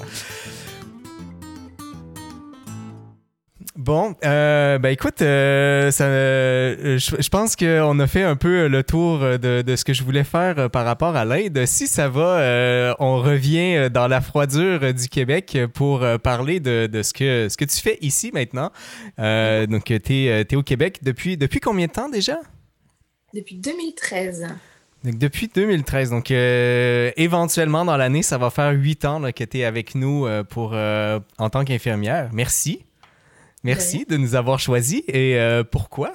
Bon, euh, ben écoute, euh, euh, je, pense qu'on a fait un peu le tour de, ce que je voulais faire par rapport à l'aide. Si ça va, on revient dans la froidure du Québec pour parler de, ce, que, tu fais ici maintenant. Donc, tu es, au Québec depuis combien de temps déjà? Depuis 2013. Depuis 2013. Donc, euh, éventuellement, dans l'année, ça va faire huit ans là, que tu avec nous euh, pour, euh, en tant qu'infirmière. Merci. Merci de nous avoir choisis. Et pourquoi?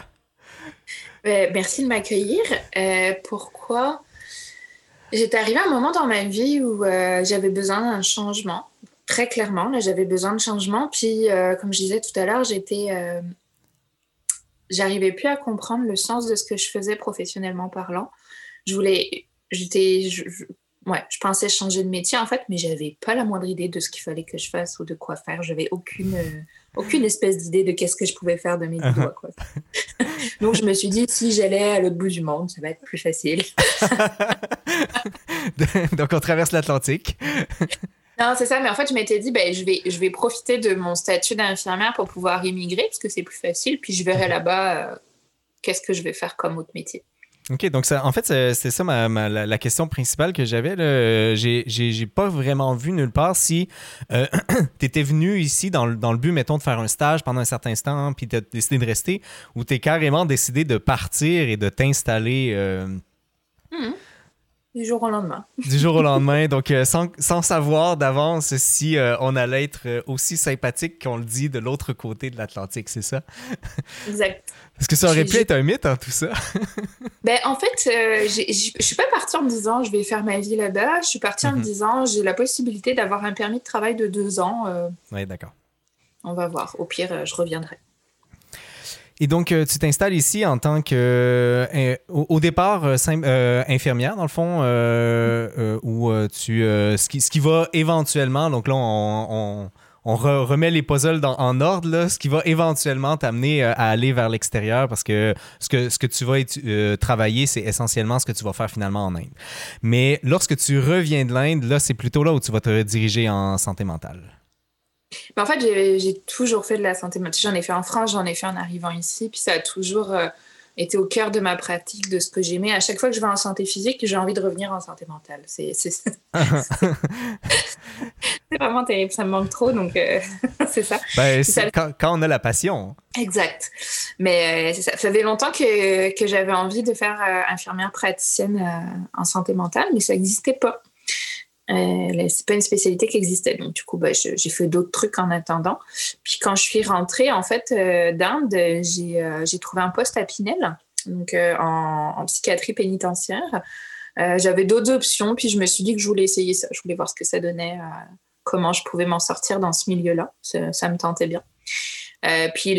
Merci de m'accueillir. Pourquoi? J'étais arrivée à un moment dans ma vie où j'avais besoin d'un changement. Très clairement, j'avais besoin de changement. Puis, comme je disais tout à l'heure, j'étais... J'arrivais plus à comprendre le sens de ce que je faisais professionnellement parlant. Je voulais... J'étais... je- je- Ouais, je pensais changer de métier en fait, mais j'avais pas la moindre idée de ce qu'il fallait que je fasse ou de quoi faire. J'avais aucune, euh, aucune espèce d'idée de qu'est-ce que je pouvais faire de mes doigts. Quoi. Donc je me suis dit, si j'allais à l'autre bout du monde, ça va être plus facile. Donc, on traverse l'Atlantique. Non, c'est ça, mais en fait, je m'étais dit, ben, je, vais, je vais profiter de mon statut d'infirmière pour pouvoir immigrer, parce que c'est plus facile, puis je verrai là-bas euh, qu'est-ce que je vais faire comme autre métier. OK, donc ça, en fait, c'est ça ma, la, question principale que j'avais. Euh, J'ai pas vraiment vu nulle part si tu étais venu ici dans le, dans le but, mettons, de faire un stage pendant un certain temps, puis tu as décidé de rester, ou tu es carrément décidé de partir et de t'installer euh, Du jour au lendemain. du jour au lendemain, donc euh, sans, sans savoir d'avance si euh, on allait être euh, aussi sympathique qu'on le dit de l'autre côté de l'Atlantique, c'est ça? Exact. Parce que ça aurait pu être un mythe, hein, tout ça. Ben, en fait, euh, j'ai- je suis pas partie en me disant, je vais faire ma vie là-bas. Je suis partie en Mhm. me disant, j'ai la possibilité d'avoir un permis de travail de deux ans. Oui, d'accord. on va voir. Au pire, je reviendrai. Et donc, euh, tu t'installes ici en tant que, euh, au, départ, euh, infirmière, dans le fond, euh, où tu, ce, qui, ce qui va éventuellement, donc là, on, on- on re- remet les puzzles en ordre, là, ce qui va éventuellement t'amener à aller vers l'extérieur, parce que ce que, ce que tu vas travailler, c'est essentiellement ce que tu vas faire finalement en Inde. Mais lorsque tu reviens de l'Inde, là, c'est plutôt là où tu vas te rediriger en santé mentale. Mais en fait, j'ai toujours fait de la santé mentale. J'en ai fait en France, j'en ai fait en arrivant ici. Puis ça a toujours euh, été au cœur de ma pratique, de ce que j'aimais. À chaque fois que je vais en santé physique, j'ai envie de revenir en santé mentale. C'est vraiment terrible. Ça me manque trop, donc euh, c'est ça. Ben, ça. quand, quand on a la passion. Exact. Mais euh, ça. Ça faisait longtemps que, que j'avais envie de faire infirmière praticienne en santé mentale, mais ça n'existait pas. Euh, c'est pas une spécialité qui existait. Donc, du coup, je- j'ai fait d'autres trucs en attendant. Puis, quand je suis rentrée, en fait, euh, d'Inde, j'ai euh, j'ai trouvé un poste à Pinel, donc euh, en, psychiatrie pénitentiaire. J'avais d'autres options, puis je me suis dit que je voulais essayer ça. Je voulais voir ce que ça donnait, comment je pouvais m'en sortir dans ce milieu-là. Ça, me tentait bien. Puis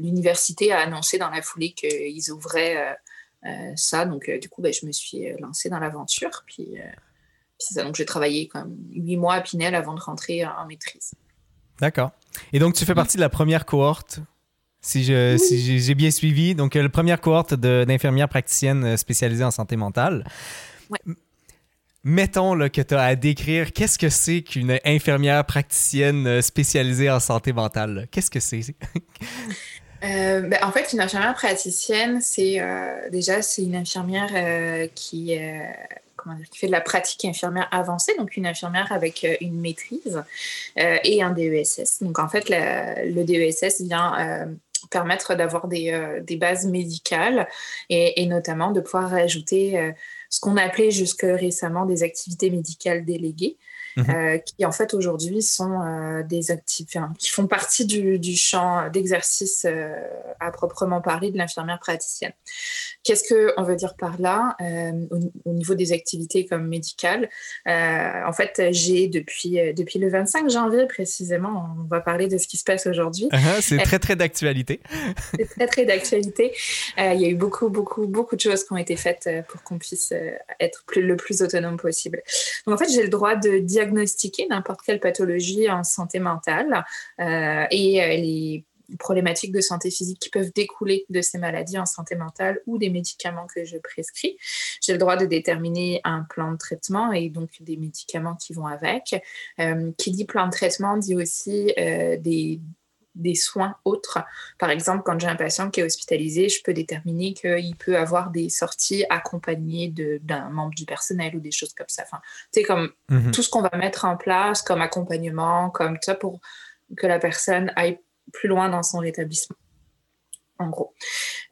l'université a annoncé dans la foulée qu'ils ouvraient ça. Donc, euh, du coup, ben, je me suis euh, lancée dans l'aventure. Puis, euh, puis c'est ça. Donc, j'ai travaillé comme huit mois à Pinel avant de rentrer en maîtrise. D'accord. Et donc, tu fais partie de la première cohorte, si si j'ai j'ai bien suivi. Donc, euh, la première cohorte d'infirmières praticiennes euh, spécialisées en santé mentale. Ouais. Mettons là, que tu as à décrire qu'est-ce que c'est qu'une infirmière praticienne euh, spécialisée en santé mentale? Qu'est-ce que c'est? Euh, ben, en fait, une infirmière praticienne, c'est euh, déjà c'est une infirmière euh, qui, fait de la pratique infirmière avancée, donc une infirmière avec une maîtrise et un DESS. Donc en fait, le DESS vient permettre d'avoir des, bases médicales et, et notamment de pouvoir ajouter ce qu'on appelait jusque récemment des activités médicales déléguées. Mhm. euh, qui en fait aujourd'hui sont euh, des activités qui font partie du, du champ d'exercice euh, à proprement parler de l'infirmière praticienne. Qu'est-ce qu'on veut dire par là euh, au, au niveau des activités comme médicales euh, En fait, j'ai depuis, euh, depuis le 25 janvier précisément, on va parler de ce qui se passe aujourd'hui. Ah, c'est très, très d'actualité. C'est très, très d'actualité. Il y a eu beaucoup, beaucoup, beaucoup de choses qui ont été faites pour qu'on puisse être plus, le plus autonome possible. Donc, en fait, j'ai le droit de diagnostiquer n'importe quelle pathologie en santé mentale et les problématiques de santé physique qui peuvent découler de ces maladies en santé mentale ou des médicaments que je prescris. J'ai le droit de déterminer un plan de traitement et donc des médicaments qui vont avec. Euh, qui dit plan de traitement dit aussi euh, des des soins autres. Par exemple, quand j'ai un patient qui est hospitalisé, je peux déterminer qu'il peut avoir des sorties accompagnées d'un membre du personnel ou des choses comme ça. Enfin, tu sais, comme mhm. tout ce qu'on va mettre en place comme accompagnement, comme ça, pour que la personne aille plus loin dans son rétablissement. En gros.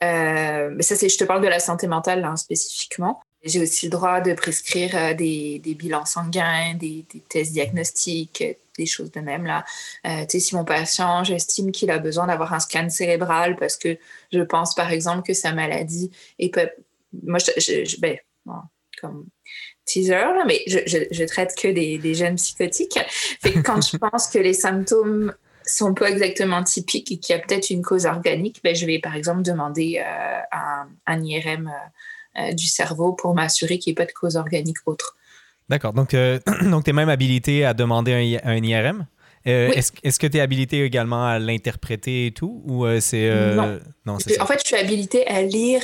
Euh, mais ça, c'est, je te parle de la santé mentale hein, spécifiquement. J'ai aussi le droit de prescrire euh, des, des bilans sanguins, des, des, tests diagnostiques, des choses de même. Là. Euh, si mon patient, j'estime qu'il a besoin d'avoir un scan cérébral parce que je pense par exemple que sa maladie est peut... Moi, je, je, ben, comme teaser, là, mais je, je, traite que des, des jeunes psychotiques. Fait que quand je pense que les symptômes sont pas exactement typiques et qu'il y a peut-être une cause organique, ben, je vais par exemple demander euh, un, un, IRM euh, du cerveau pour m'assurer qu'il n'y ait pas de cause organique autre. D'accord. Donc, euh, donc tu es même habilité à demander un, IRM? Euh, est-ce, que tu es habilité également à l'interpréter et tout? Ou euh, c'est. non. en fait, je suis habilité à lire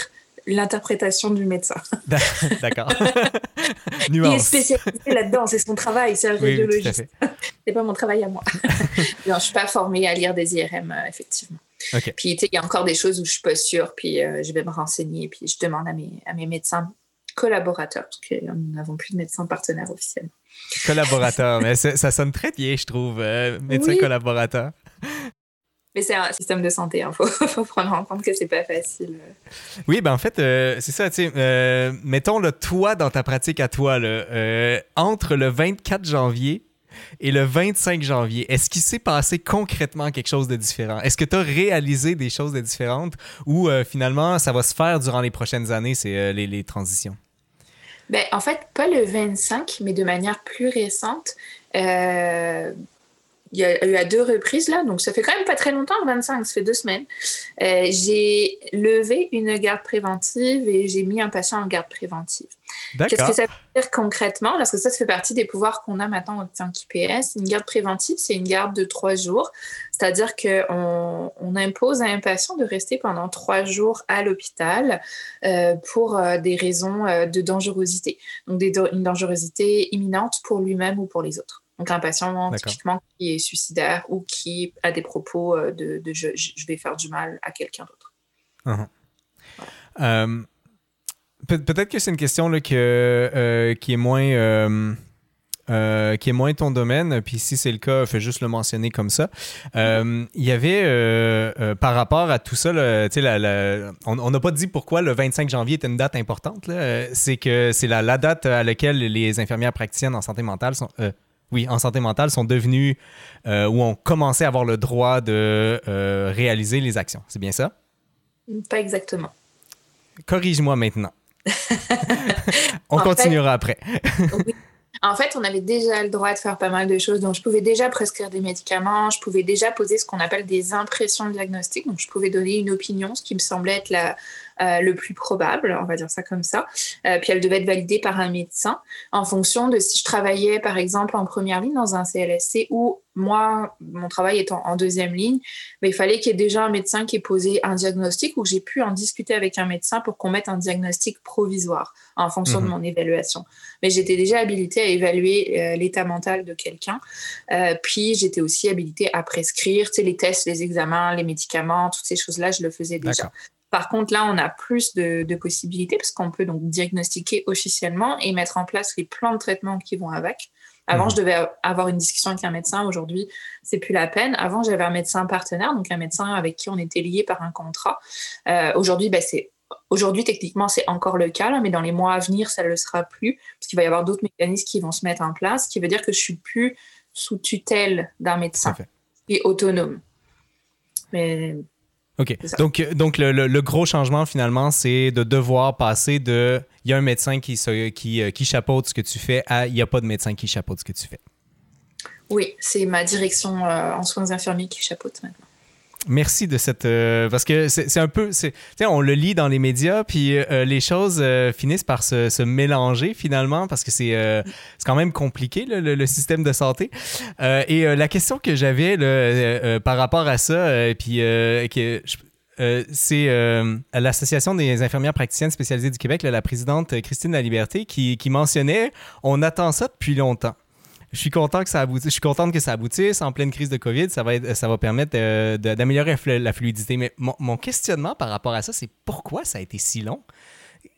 l'interprétation du médecin. D'accord. Il est spécialisé là-dedans, c'est son travail, c'est un radiologiste. c'est pas mon travail à moi. non, je suis pas formée à lire des IRM, effectivement. Puis, il y a encore des choses où je suis pas sûre, puis je vais me renseigner, puis je demande à mes, à mes médecins collaborateurs, parce que nous n'avons plus de médecin partenaire officiel. Collaborateur, mais ça sonne très bien, je trouve, euh, médecin collaborateur. Mais c'est un système de santé, il hein. faut, prendre en compte que c'est pas facile. Oui, ben en fait, euh, c'est ça, tu sais, euh, mettons le toi dans ta pratique à toi, là, entre le 24 janvier et le 25 janvier, est-ce qu'il s'est passé concrètement quelque chose de différent? Est-ce que tu as réalisé des choses de différentes ou finalement ça va se faire durant les prochaines années, c'est les, les transitions? Ben, en fait, pas le 25, mais de manière plus récente. Euh, il y a eu à deux reprises là, donc ça fait quand même pas très longtemps, 25, ça fait deux semaines. Euh, j'ai levé une garde préventive et j'ai mis un patient en garde préventive. Qu'est-ce que ça veut dire concrètement? Parce que ça, ça fait partie des pouvoirs qu'on a maintenant en tant qu'IPS. Une garde préventive, c'est une garde de trois jours. C'est-à-dire qu'on on impose à un patient de rester pendant trois jours à l'hôpital euh, pour euh, des raisons euh, de dangerosité. Donc, des, une dangerosité imminente pour lui-même ou pour les autres. Donc, un patient typiquement qui est suicidaire ou qui a des propos de, je, je, vais faire du mal à quelqu'un d'autre. Uh-huh. Peut-être que c'est une question là, que, qui est moins euh, qui est moins ton domaine, puis si c'est le cas, fais juste le mentionner comme ça. Euh, il y avait, euh, par rapport à tout ça, on n'a pas dit pourquoi le 25 janvier est une date importante. C'est que c'est la, date à laquelle les infirmières praticiennes en santé mentale sont... oui, en santé mentale sont devenues ou ont commencé à avoir le droit de réaliser les actions. C'est bien ça? Pas exactement. Corrige-moi maintenant. on continuera après. oui. En fait, on avait déjà le droit de faire pas mal de choses. Donc, je pouvais déjà prescrire des médicaments, je pouvais déjà poser ce qu'on appelle des impressions diagnostiques. Donc, je pouvais donner une opinion, ce qui me semblait être la, euh, le plus probable, on va dire ça comme ça. Euh, puis elle devait être validée par un médecin en fonction de si je travaillais par exemple en première ligne dans un CLSC ou moi, mon travail étant en deuxième ligne, mais il fallait qu'il y ait déjà un médecin qui ait posé un diagnostic ou j'ai pu en discuter avec un médecin pour qu'on mette un diagnostic provisoire en fonction de mhm. mon évaluation. Mais j'étais déjà habilitée à évaluer euh, l'état mental de quelqu'un. puis j'étais aussi habilitée à prescrire les tests, les examens, les médicaments, toutes ces choses-là, je le faisais déjà. Par contre, là, on a plus de, possibilités parce qu'on peut donc diagnostiquer officiellement et mettre en place les plans de traitement qui vont avec. Avant, mhm. je devais avoir une discussion avec un médecin. Aujourd'hui, c'est plus la peine. Avant, j'avais un médecin partenaire, donc un médecin avec qui on était lié par un contrat. Euh, aujourd'hui, ben, c'est Aujourd'hui, techniquement, c'est encore le cas, mais dans les mois à venir, ça ne le sera plus, parce qu'il va y avoir d'autres mécanismes qui vont se mettre en place, ce qui veut dire que je suis plus sous tutelle d'un médecin et autonome. Mais OK. Donc, donc le, gros changement, finalement, c'est de devoir passer de il y a un médecin qui, qui, euh, qui chapeaute ce que tu fais à il n'y a pas de médecin qui chapeaute ce que tu fais. Oui, c'est ma direction euh, en soins infirmiers qui chapeaute maintenant. Merci de cette. Euh, parce que c'est un peu. On le lit dans les médias, puis euh, les choses euh, finissent par se, mélanger finalement, parce que c'est quand même compliqué, le, système de santé. et la question que j'avais par rapport à ça, puis que. c'est l'Association des infirmières praticiennes spécialisées du Québec, la présidente Christine La Liberté, qui, qui mentionnait on attend ça depuis longtemps. Je suis content que ça aboutisse. Je suis que ça aboutisse en pleine crise de COVID. Ça va, être, ça va permettre euh, d'améliorer la fluidité. Mais mon, questionnement par rapport à ça, c'est pourquoi ça a été si long?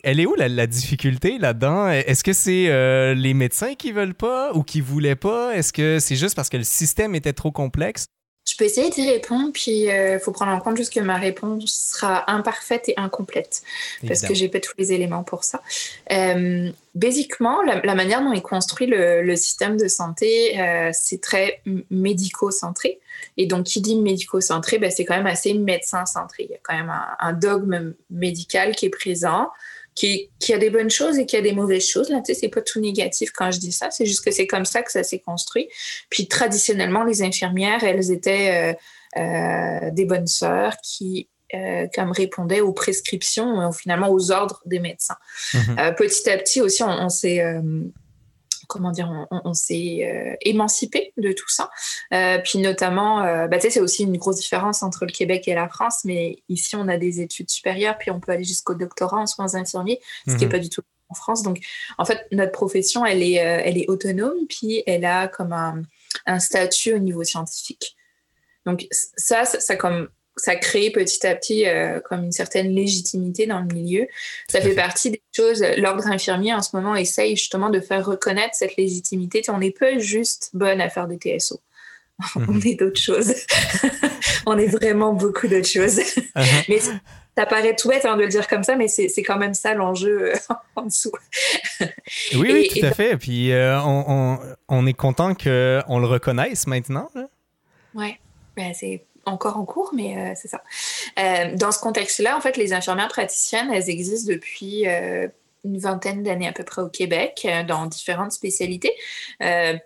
Elle est où la, difficulté là-dedans? Est-ce que c'est euh, les médecins qui veulent pas ou qui voulaient pas? Est-ce que c'est juste parce que le système était trop complexe? Je peux essayer d'y répondre, puis il euh, faut prendre en compte juste que ma réponse sera imparfaite et incomplète, parce que j'ai pas tous les éléments pour ça. Euh, basiquement, la, manière dont est construit le, système de santé, euh, c'est très médico-centré. Et donc, qui dit médico-centré, ben, c'est quand même assez médecin-centré. Il y a quand même un, un dogme médical qui est présent qui, a des bonnes choses et qui a des mauvaises choses. Là, tu sais, c'est pas tout négatif quand je dis ça. C'est juste que c'est comme ça que ça s'est construit. Puis traditionnellement, les infirmières, elles étaient euh, euh, des bonnes sœurs qui euh, comme répondaient aux prescriptions, finalement aux ordres des médecins. Mm-hmm. petit à petit aussi, on s'est comment dire, on, s'est euh, émancipé de tout ça. Euh, puis notamment, euh, bah, tu sais, c'est aussi une grosse différence entre le Québec et la France, mais ici, on a des études supérieures, puis on peut aller jusqu'au doctorat en soins infirmiers, ce qui n'est mhm. pas du tout en France. Donc, en fait, notre profession, elle est, elle est autonome, puis elle a comme un, un statut au niveau scientifique. Donc, ça, ça, ça comme ça crée petit à petit euh, comme une certaine légitimité dans le milieu. Ça fait partie des choses. L'ordre infirmier en ce moment essaye justement de faire reconnaître cette légitimité. On n'est pas juste bonne à faire des TSO. On mhm. est d'autres choses. on est vraiment beaucoup d'autres choses. Uh-huh. Mais ça paraît tout bête hein, de le dire comme ça, mais c'est quand même ça l'enjeu euh, en dessous. oui, oui, tout à fait. Puis euh, on, on, on, est content qu'on le reconnaisse maintenant. Oui, ben, c'est encore en cours, mais euh, c'est ça. Euh, dans ce contexte-là, en fait, les infirmières praticiennes, elles existent depuis euh, une vingtaine d'années à peu près au Québec, dans différentes spécialités.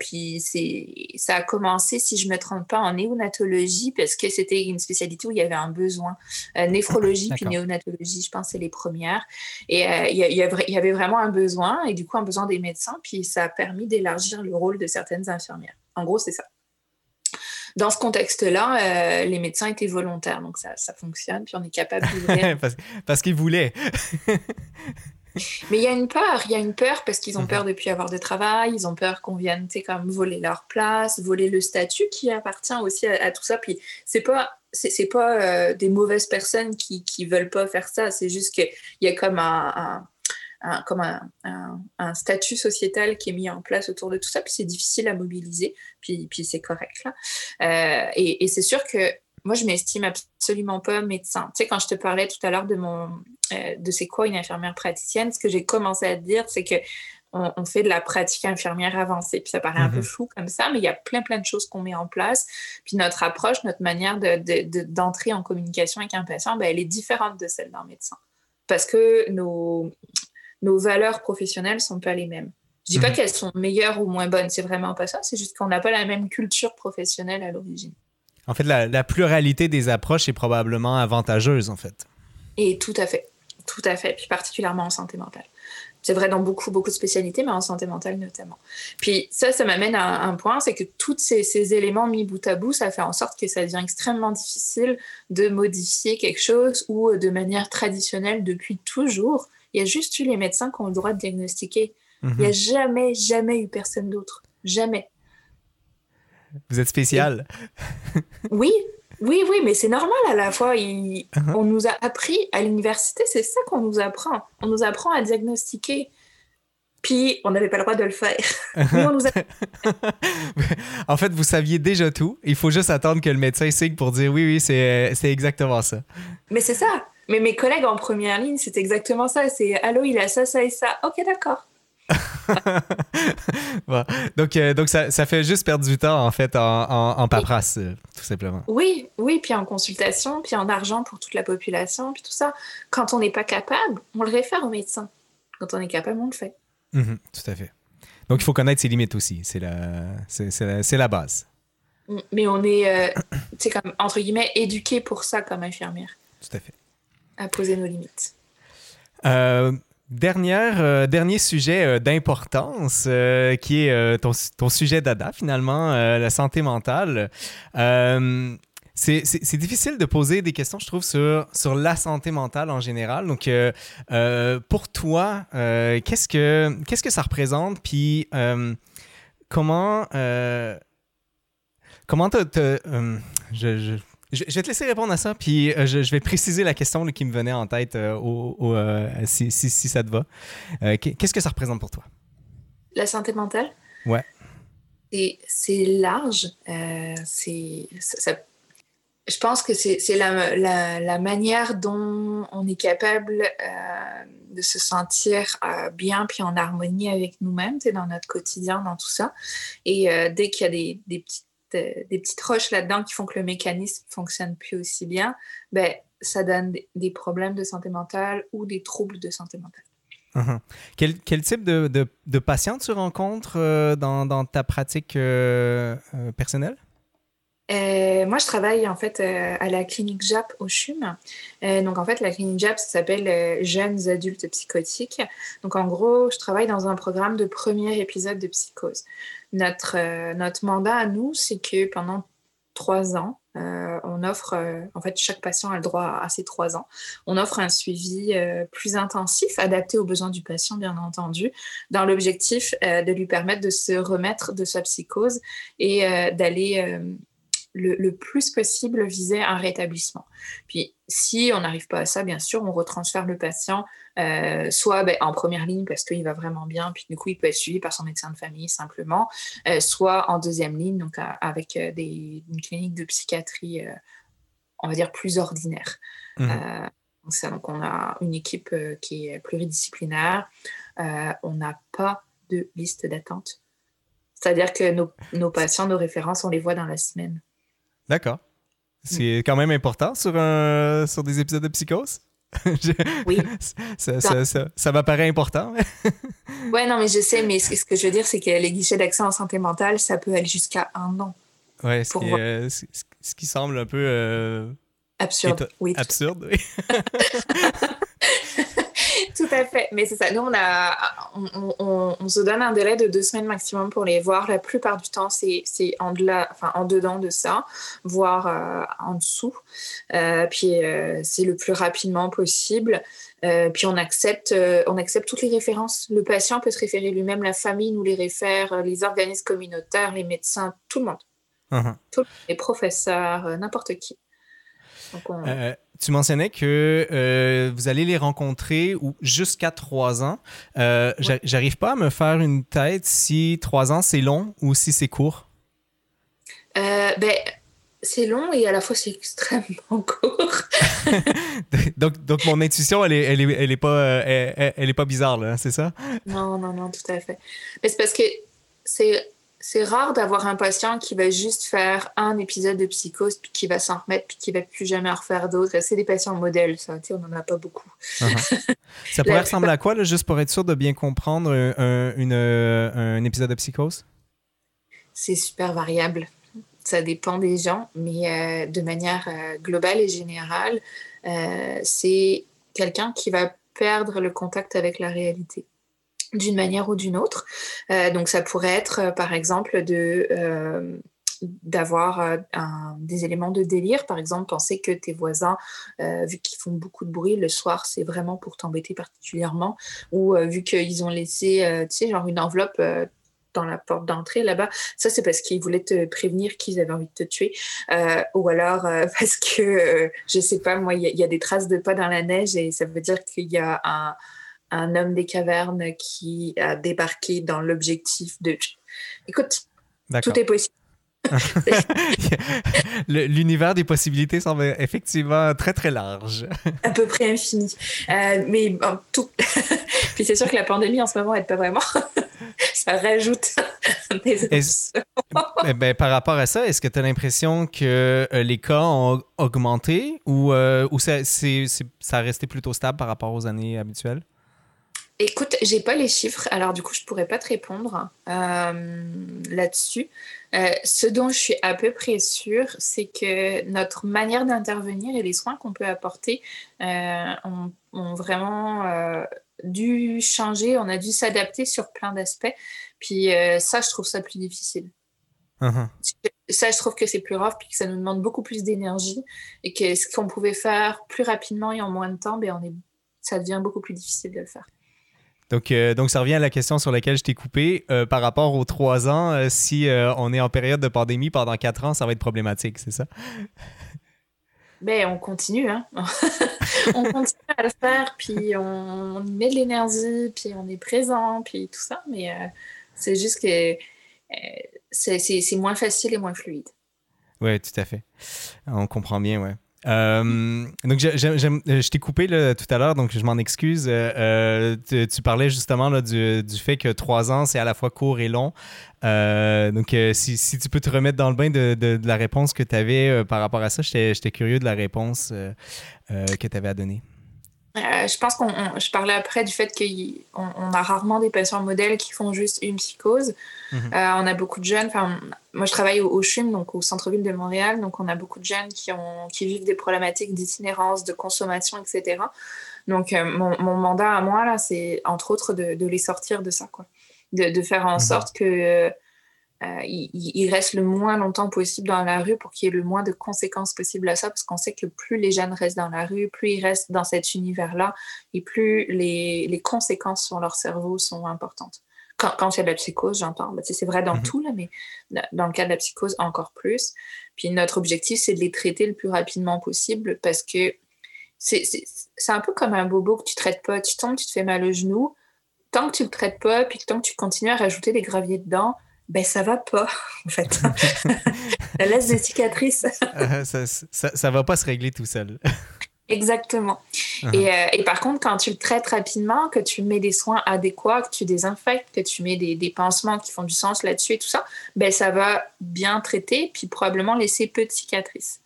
puis c'est, ça a commencé, si je me trompe pas, en néonatologie, parce que c'était une spécialité où il y avait un besoin. néphrologie puis néonatologie, je pense, c'est les premières. Et il y, y, avait vraiment un besoin, et du coup, un besoin des médecins, puis ça a permis d'élargir le rôle de certaines infirmières. En gros, c'est ça. Dans ce contexte-là, euh, les médecins étaient volontaires, donc ça, ça fonctionne, puis on est capable d'ouvrir. parce, parce qu'ils voulaient. Mais il y a une peur, il y a une peur parce qu'ils ont peur de plus avoir de travail, ils ont peur qu'on vienne, tu sais, comme voler leur place, voler le statut qui appartient aussi à, tout ça. Puis c'est pas, c'est pas euh, des mauvaises personnes qui, qui veulent pas faire ça, c'est juste qu'il y a comme un un, comme un, statut sociétal qui est mis en place autour de tout ça, puis c'est difficile à mobiliser, puis, puis c'est correct là. Euh, et, c'est sûr que moi, je m'estime absolument pas médecin. Tu sais, quand je te parlais tout à l'heure de mon, euh, de c'est quoi une infirmière praticienne, ce que j'ai commencé à te dire, c'est que on, fait de la pratique infirmière avancée. Puis ça paraît un peu mhm. flou comme ça, mais il y a plein, plein de choses qu'on met en place. Puis notre approche, notre manière d'entrer de, en communication avec un patient, ben, elle est différente de celle d'un médecin. Parce que nos, nos valeurs professionnelles sont pas les mêmes. Je dis pas mhm. qu'elles sont meilleures ou moins bonnes, c'est vraiment pas ça. C'est juste qu'on n'a pas la même culture professionnelle à l'origine. En fait, la, pluralité des approches est probablement avantageuse, en fait. Et tout à fait, tout à fait, puis particulièrement en santé mentale. C'est vrai dans beaucoup, beaucoup de spécialités, mais en santé mentale notamment. Puis ça, ça m'amène à un, point, c'est que tous ces, ces, éléments mis bout à bout, ça fait en sorte que ça devient extrêmement difficile de modifier quelque chose où, de manière traditionnelle, depuis toujours, il y a juste eu les médecins qui ont le droit de diagnostiquer. Il n'y a mhm. jamais, jamais eu personne d'autre. Jamais. Vous êtes spécial. oui, oui, oui, mais c'est normal à la fois. Uh-huh. On nous a appris à l'université, c'est ça qu'on nous apprend. On nous apprend à diagnostiquer. Puis on n'avait pas le droit de le faire. en fait, vous saviez déjà tout. Il faut juste attendre que le médecin signe pour dire oui, oui, c'est exactement ça. Mais c'est ça. Mais mes collègues en première ligne, c'est exactement ça. C'est Allô, il a ça, ça et ça. Ok, d'accord. Donc, euh, donc ça, ça, fait juste perdre du temps, en fait, en, en, paperasse, euh, tout simplement. Oui, oui, puis en consultation, puis en argent pour toute la population, puis tout ça. Quand on n'est pas capable, on le réfère au médecin. Quand on est capable, on le fait. Mhm, tout à fait. Donc, il faut connaître ses limites aussi. C'est la, c'est, la, base. Mais on est, c'est euh, comme, entre guillemets, éduqué pour ça comme infirmière. Tout à fait à poser nos limites. Euh, dernière, euh, dernier sujet euh, d'importance qui est ton, ton, sujet d'ADA finalement, la santé mentale. c'est difficile de poser des questions, je trouve, sur, sur la santé mentale en général. Donc, pour toi, qu'est-ce que ça représente? Puis, comment. comment te. je, vais te laisser répondre à ça, puis je, vais préciser la question qui me venait en tête au, si, si, si, ça te va. Qu'est-ce que ça représente pour toi? La santé mentale? Ouais. C'est large. c'est je pense que c'est la, la, la, manière dont on est capable euh, de se sentir euh, bien puis en harmonie avec nous-mêmes, dans notre quotidien, dans tout ça. Et euh, dès qu'il y a des, des petites, des petites roches là-dedans qui font que le mécanisme ne fonctionne plus aussi bien, ben, ça donne des, problèmes de santé mentale ou des troubles de santé mentale. Uh-huh. quel, quel, type de, de, de patients tu rencontres dans, dans, ta pratique personnelle? Euh, moi, je travaille en fait euh, à la clinique JAP au CHUM. Euh, donc, en fait, la clinique JAP, ça s'appelle Jeunes adultes psychotiques. Donc, en gros, je travaille dans un programme de premier épisode de psychose. Notre, notre mandat à nous, c'est que pendant trois ans, on offre, en fait, chaque patient a le droit à ces trois ans. On offre un suivi plus intensif, adapté aux besoins du patient, bien entendu, dans l'objectif de lui permettre de se remettre de sa psychose et d'aller le, plus possible viser un rétablissement. Puis si on n'arrive pas à ça, bien sûr, on retransfère le patient euh, soit ben, en première ligne parce qu'il va vraiment bien, puis du coup il peut être suivi par son médecin de famille simplement, euh, soit en deuxième ligne, donc avec euh, des, une clinique de psychiatrie, on va dire plus ordinaire. Mmh. donc on a une équipe qui est pluridisciplinaire, on n'a pas de liste d'attente. C'est-à-dire que nos, nos patients, nos références, on les voit dans la semaine. D'accord. C'est quand même important sur, sur des épisodes de psychose? oui. Ça, ça, ça, ça m'apparaît important. ouais, non, mais je sais, mais ce, que je veux dire, c'est que les guichets d'accès en santé mentale, ça peut aller jusqu'à un an. Ouais, ce, qui, euh, ce, qui, semble un peu. Euh, absurde. Oui. Absurde, oui. Tout à fait. Mais c'est ça. Nous, on, a, on, se donne un délai de deux semaines maximum pour les voir. La plupart du temps, c'est en, de enfin, en dedans de ça, voire euh, en dessous. Euh, puis euh, c'est le plus rapidement possible. puis on accepte, on accepte toutes les références. Le patient peut se référer lui-même, la famille nous les réfère, les organismes communautaires, les médecins, tout le monde. Uh-huh. les professeurs, n'importe qui. Tu mentionnais que euh, vous allez les rencontrer jusqu'à trois ans. Euh, J'arrive pas à me faire une tête si trois ans c'est long ou si c'est court? Euh, ben, c'est long et à la fois c'est extrêmement court. donc, donc mon intuition, elle est, elle est, elle est pas, euh, elle, est pas bizarre, là, c'est ça? Non, non, non, tout à fait. Mais c'est parce que c'est c'est rare d'avoir un patient qui va juste faire un épisode de psychose, puis qui va s'en remettre, puis qui va plus jamais en refaire d'autres. C'est des patients modèles, ça. on n'en a pas beaucoup. Uh-huh. Ça pourrait ressembler à quoi, juste pour être sûr de bien comprendre un, une, un épisode de psychose? C'est super variable. Ça dépend des gens, mais euh, de manière euh, globale et générale, euh, c'est quelqu'un qui va perdre le contact avec la réalité d'une manière ou d'une autre. Euh, donc ça pourrait être euh, par exemple de euh, d'avoir des éléments de délire, par exemple penser que tes voisins, vu qu'ils font beaucoup de bruit le soir, c'est vraiment pour t'embêter particulièrement, ou vu qu'ils ont laissé, tu sais, genre une enveloppe dans la porte d'entrée là-bas, ça c'est parce qu'ils voulaient te prévenir qu'ils avaient envie de te tuer, ou alors parce que, je sais pas, moi, il y, a des traces de pas dans la neige et ça veut dire qu'il y a un un homme des cavernes qui a débarqué dans l'objectif de... Écoute, tout est possible. L'univers des possibilités semble effectivement très très large. à peu près infini. Euh, mais tout. Puis c'est sûr que la pandémie en ce moment n'aide pas vraiment. Ça rajoute des eh ben, Par rapport à ça, est-ce que tu as l'impression que euh, les cas ont augmenté ou, euh, ou ça, ça a resté plutôt stable par rapport aux années habituelles? Écoute, j'ai pas les chiffres, alors du coup, je pourrais pas te répondre euh, là-dessus. Euh, ce dont je suis à peu près sûre, c'est que notre manière d'intervenir et les soins qu'on peut apporter euh, ont, vraiment dû changer, on a dû s'adapter sur plein d'aspects. Puis ça, je trouve ça plus difficile. Uh-huh. Ça, je trouve que c'est plus grave, puis que ça nous demande beaucoup plus d'énergie et que ce qu'on pouvait faire plus rapidement et en moins de temps, ben on est, ça devient beaucoup plus difficile de le faire. Donc, donc, ça revient à la question sur laquelle je t'ai coupé. par rapport aux trois ans, si on est en période de pandémie pendant quatre ans, ça va être problématique, c'est ça? Ben, on continue, hein. on continue à le faire, puis on, met de l'énergie, puis on est présent, puis tout ça, mais c'est juste que c'est moins facile et moins fluide. Oui, tout à fait. On comprend bien, ouais. Euh, donc, je t'ai coupé là, tout à l'heure, donc je m'en excuse. Euh, euh, tu, parlais justement là, du, du, fait que trois ans, c'est à la fois court et long. donc, si, si, tu peux te remettre dans le bain de, de, la réponse que tu avais par rapport à ça, j'étais curieux de la réponse que tu avais à donner. Euh, je pense qu'on, je parlais après du fait qu'on on a rarement des patients modèles qui font juste une psychose. Mhm. Euh, on a beaucoup de jeunes. Enfin, moi, je travaille au, CHUM, donc au centre-ville de Montréal. Donc, on a beaucoup de jeunes qui, ont, qui vivent des problématiques d'itinérance, de consommation, etc. Donc, euh, mon, mon, mandat à moi, là, c'est entre autres de, de, les sortir de ça, quoi. De, de faire en mhm. sorte que euh, il, reste le moins longtemps possible dans la rue pour qu'il y ait le moins de conséquences possibles à ça, parce qu'on sait que plus les jeunes restent dans la rue, plus ils restent dans cet univers-là, et plus les, les, conséquences sur leur cerveau sont importantes. Quand, quand il y a de la psychose, j'entends, bah, c'est vrai dans mhm. tout, là, mais dans le cas de la psychose, encore plus. Puis notre objectif, c'est de les traiter le plus rapidement possible, parce que c'est un peu comme un bobo que tu traites pas. Tu tombes, tu te fais mal au genou. Tant que tu le traites pas, puis tant que tu continues à rajouter des graviers dedans, ben ça va pas, en fait. ça laisse des cicatrices. Euh, ça, ça, va pas se régler tout seul. Exactement. Uh-huh. et, euh, et, par contre, quand tu le traites rapidement, que tu mets des soins adéquats, que tu désinfectes, que tu mets des, des pansements qui font du sens là-dessus et tout ça, ben ça va bien traiter, puis probablement laisser peu de cicatrices.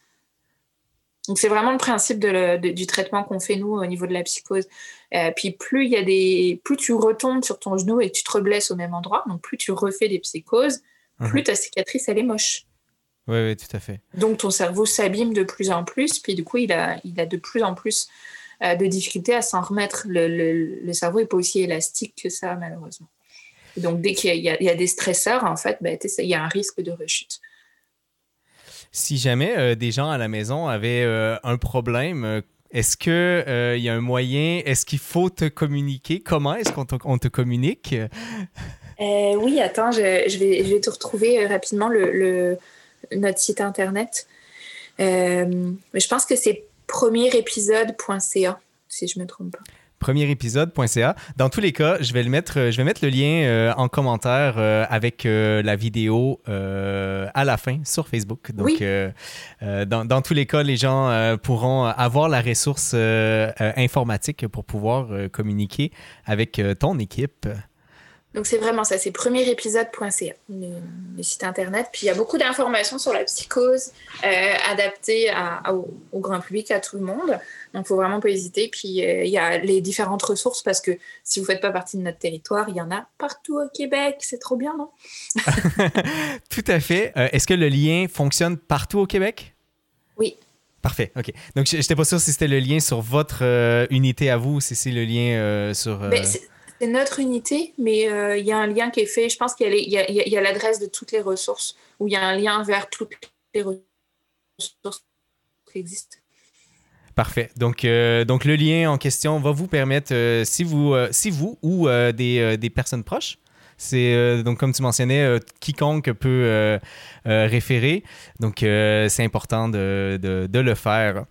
Donc c'est vraiment le principe de du traitement qu'on fait nous au niveau de la psychose. Euh, puis plus il y a des, plus tu retombes sur ton genou et que tu te reblesses au même endroit, donc plus tu refais des psychoses, mhm. plus ta cicatrice elle est moche. Oui, oui, tout à fait. Donc ton cerveau s'abîme de plus en plus, puis du coup il a, il a de plus en plus euh, de difficultés à s'en remettre. Le, le, cerveau n'est pas aussi élastique que ça malheureusement. donc dès qu'il y, y, a des stresseurs, en fait, ben, il y a un risque de rechute si jamais euh, des gens à la maison avaient euh, un problème, euh, est-ce qu'il y a un moyen, est-ce qu'il faut te communiquer? Comment est-ce qu'on te, communique? oui, attends, je, vais, je vais te retrouver rapidement le, notre site internet. je pense que c'est premierépisode.ca, si je ne me trompe pas premierépisode.ca. Dans tous les cas, je vais le mettre, je vais mettre le lien euh, en commentaire euh, avec euh, la vidéo à la fin sur Facebook. Donc, dans, dans, tous les cas, les gens pourront avoir la ressource informatique pour pouvoir communiquer avec ton équipe. Donc c'est vraiment ça, c'est premierépisode.ca, le, le, site internet. Puis il y a beaucoup d'informations sur la psychose euh, adaptées au, grand public, à tout le monde. Donc il faut vraiment pas hésiter. Puis euh, il y a les différentes ressources parce que si vous faites pas partie de notre territoire, il y en a partout au Québec. C'est trop bien, non? Tout à fait. Euh, est-ce que le lien fonctionne partout au Québec? Oui. Parfait, OK. Donc, je n'étais pas sûr si c'était le lien sur votre unité à vous ou si c'est le lien sur... Ben, c'est notre unité, mais euh, il y a un lien qui est fait. Je pense qu'il y a l'adresse de toutes les ressources, ou il y a un lien vers toutes les ressources qui existent. Parfait. Donc, euh, donc le lien en question va vous permettre, euh, si, vous, si vous ou des, des, personnes proches c'est euh, donc comme tu mentionnais, euh, quiconque peut euh, référer. Donc c'est important de, le faire.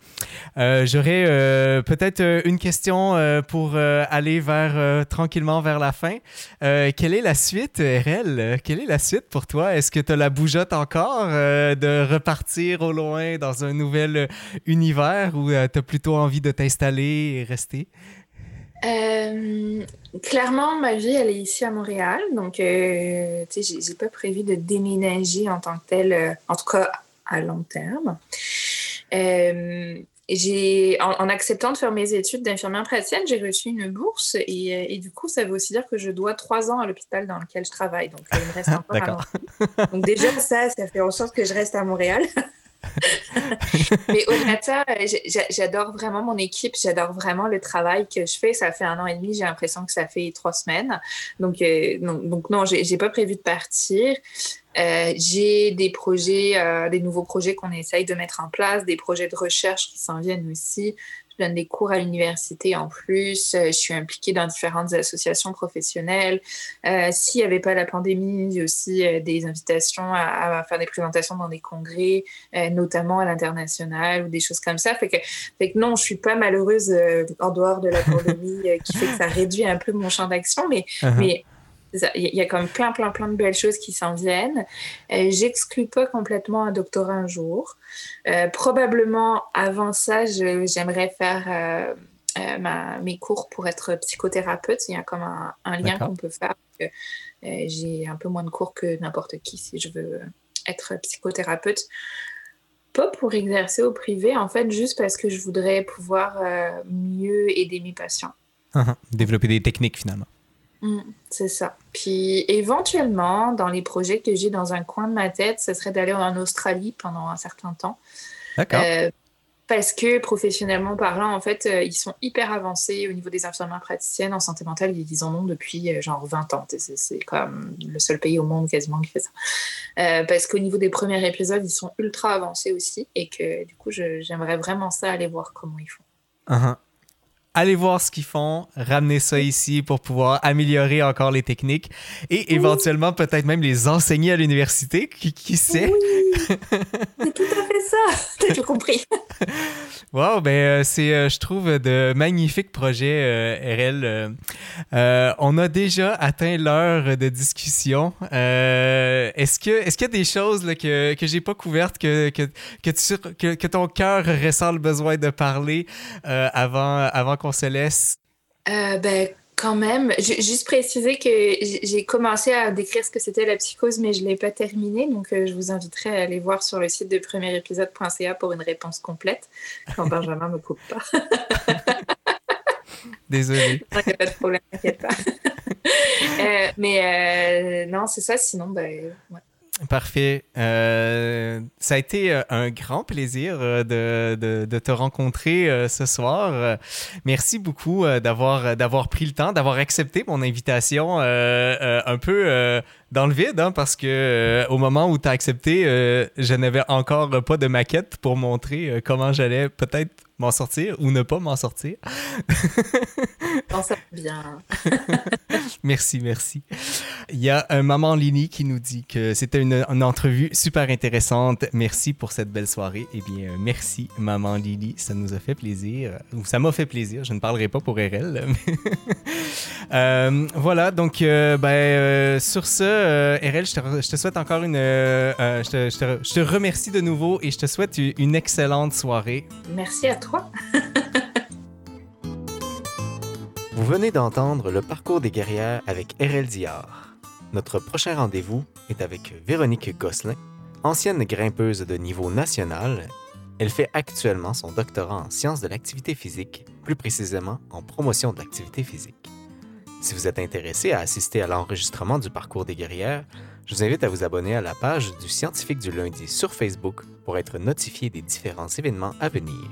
J'aurais peut-être une question pour aller vers tranquillement vers la fin. quelle est la suite, RL Quelle est la suite pour toi? Est-ce que tu as la bougeotte encore de repartir au loin dans un nouvel univers ou tu as plutôt envie de t'installer et rester? Euh, clairement, ma vie, elle est ici à Montréal. Donc, euh, tu sais, j'ai pas prévu de déménager en tant que tel, euh, en tout cas à long terme. j'ai, en, acceptant de faire mes études d'infirmière praticienne, j'ai reçu une bourse et, et, du coup, ça veut aussi dire que je dois trois ans à l'hôpital dans lequel je travaille. Donc, il me reste encore un Donc, déjà, ça, ça fait en sorte que je reste à Montréal. Mais au-delà de ça, j'adore vraiment mon équipe, j'adore vraiment le travail que je fais. Ça fait un an et demi, j'ai l'impression que ça fait trois semaines. Donc, euh, donc, donc, non, j'ai pas prévu de partir. Euh, j'ai des projets, euh, des nouveaux projets qu'on essaye de mettre en place, des projets de recherche qui s'en viennent aussi. Je donne des cours à l'université en plus. je suis impliquée dans différentes associations professionnelles. S'il n'y avait pas la pandémie, j'ai aussi des invitations à, faire des présentations dans des congrès, notamment à l'international ou des choses comme ça. Fait que, fait que non, je suis pas malheureuse en dehors de la pandémie qui fait que ça réduit un peu mon champ d'action, mais, uh-huh. mais il y a comme plein, plein, plein de belles choses qui s'en viennent. Euh, j'exclus pas complètement un doctorat un jour. Euh, probablement, avant ça, j'aimerais faire euh, mes cours pour être psychothérapeute. Il y a comme un, lien qu'on peut faire. J'ai un peu moins de cours que n'importe qui si je veux être psychothérapeute. Pas pour exercer au privé, en fait, juste parce que je voudrais pouvoir mieux aider mes patients. Uh-huh. Développer des techniques finalement. Mm, c'est ça. Puis éventuellement, dans les projets que j'ai dans un coin de ma tête, ce serait d'aller en Australie pendant un certain temps. D'accord. Euh, parce que professionnellement parlant, en fait, euh, ils sont hyper avancés au niveau des infirmières praticiennes en santé mentale. Ils en ont depuis euh, genre 20 ans. C'est comme le seul pays au monde quasiment qui fait ça. parce qu'au niveau des premiers épisodes, ils sont ultra avancés aussi. Et que du coup, j'aimerais vraiment ça aller voir comment ils font. Uh-huh allez voir ce qu'ils font, ramener ça ici pour pouvoir améliorer encore les techniques et éventuellement peut-être même les enseigner à l'université, qui, qui sait? C'est tout à fait ça, t'as tout compris. wow, ben euh, c'est, euh, je trouve, de magnifiques projets, euh, RL. on a déjà atteint l'heure de discussion. est-ce, que, est-ce qu'il y a des choses là, que, que j'ai pas couvertes, que, que, que, que, ton cœur ressent le besoin de parler avant, avant qu'on se laisse? Euh, ben, quand même, juste préciser que j'ai commencé à décrire ce que c'était la psychose, mais je ne l'ai pas terminé. Donc, euh, je vous inviterai à aller voir sur le site de premier épisode.ca pour une réponse complète, quand Benjamin ne me coupe pas. Désolé. Il n'y a pas de problème, t'inquiète pas. Euh, mais non, c'est ça. Sinon, ben, ouais. Parfait. Euh, ça a été euh, un grand plaisir euh, de, te rencontrer ce soir. Merci beaucoup d'avoir d'avoir pris le temps, d'avoir accepté mon invitation un peu dans le vide, hein, parce que au moment où tu as accepté, je n'avais encore pas de maquette pour montrer comment j'allais peut-être m'en sortir ou ne pas m'en sortir. non, ça bien. merci, merci. Il y a un maman Lini qui nous dit que c'était une, entrevue super intéressante. Merci pour cette belle soirée. Eh bien, merci, maman Lily. Ça nous a fait plaisir. Ou ça m'a fait plaisir. Je ne parlerai pas pour RL. Euh, voilà, donc, euh, ben, euh, sur ce, RL, je te, je te, souhaite encore une. Je te, je, te, je, te, remercie de nouveau et je te souhaite une excellente soirée. Merci à Vous venez d'entendre le parcours des guerrières avec RL Diard. Notre prochain rendez-vous est avec Véronique Gosselin, ancienne grimpeuse de niveau national. Elle fait actuellement son doctorat en sciences de l'activité physique, plus précisément en promotion de l'activité physique. Si vous êtes intéressé à assister à l'enregistrement du parcours des guerrières, je vous invite à vous abonner à la page du Scientifique du lundi sur Facebook pour être notifié des différents événements à venir.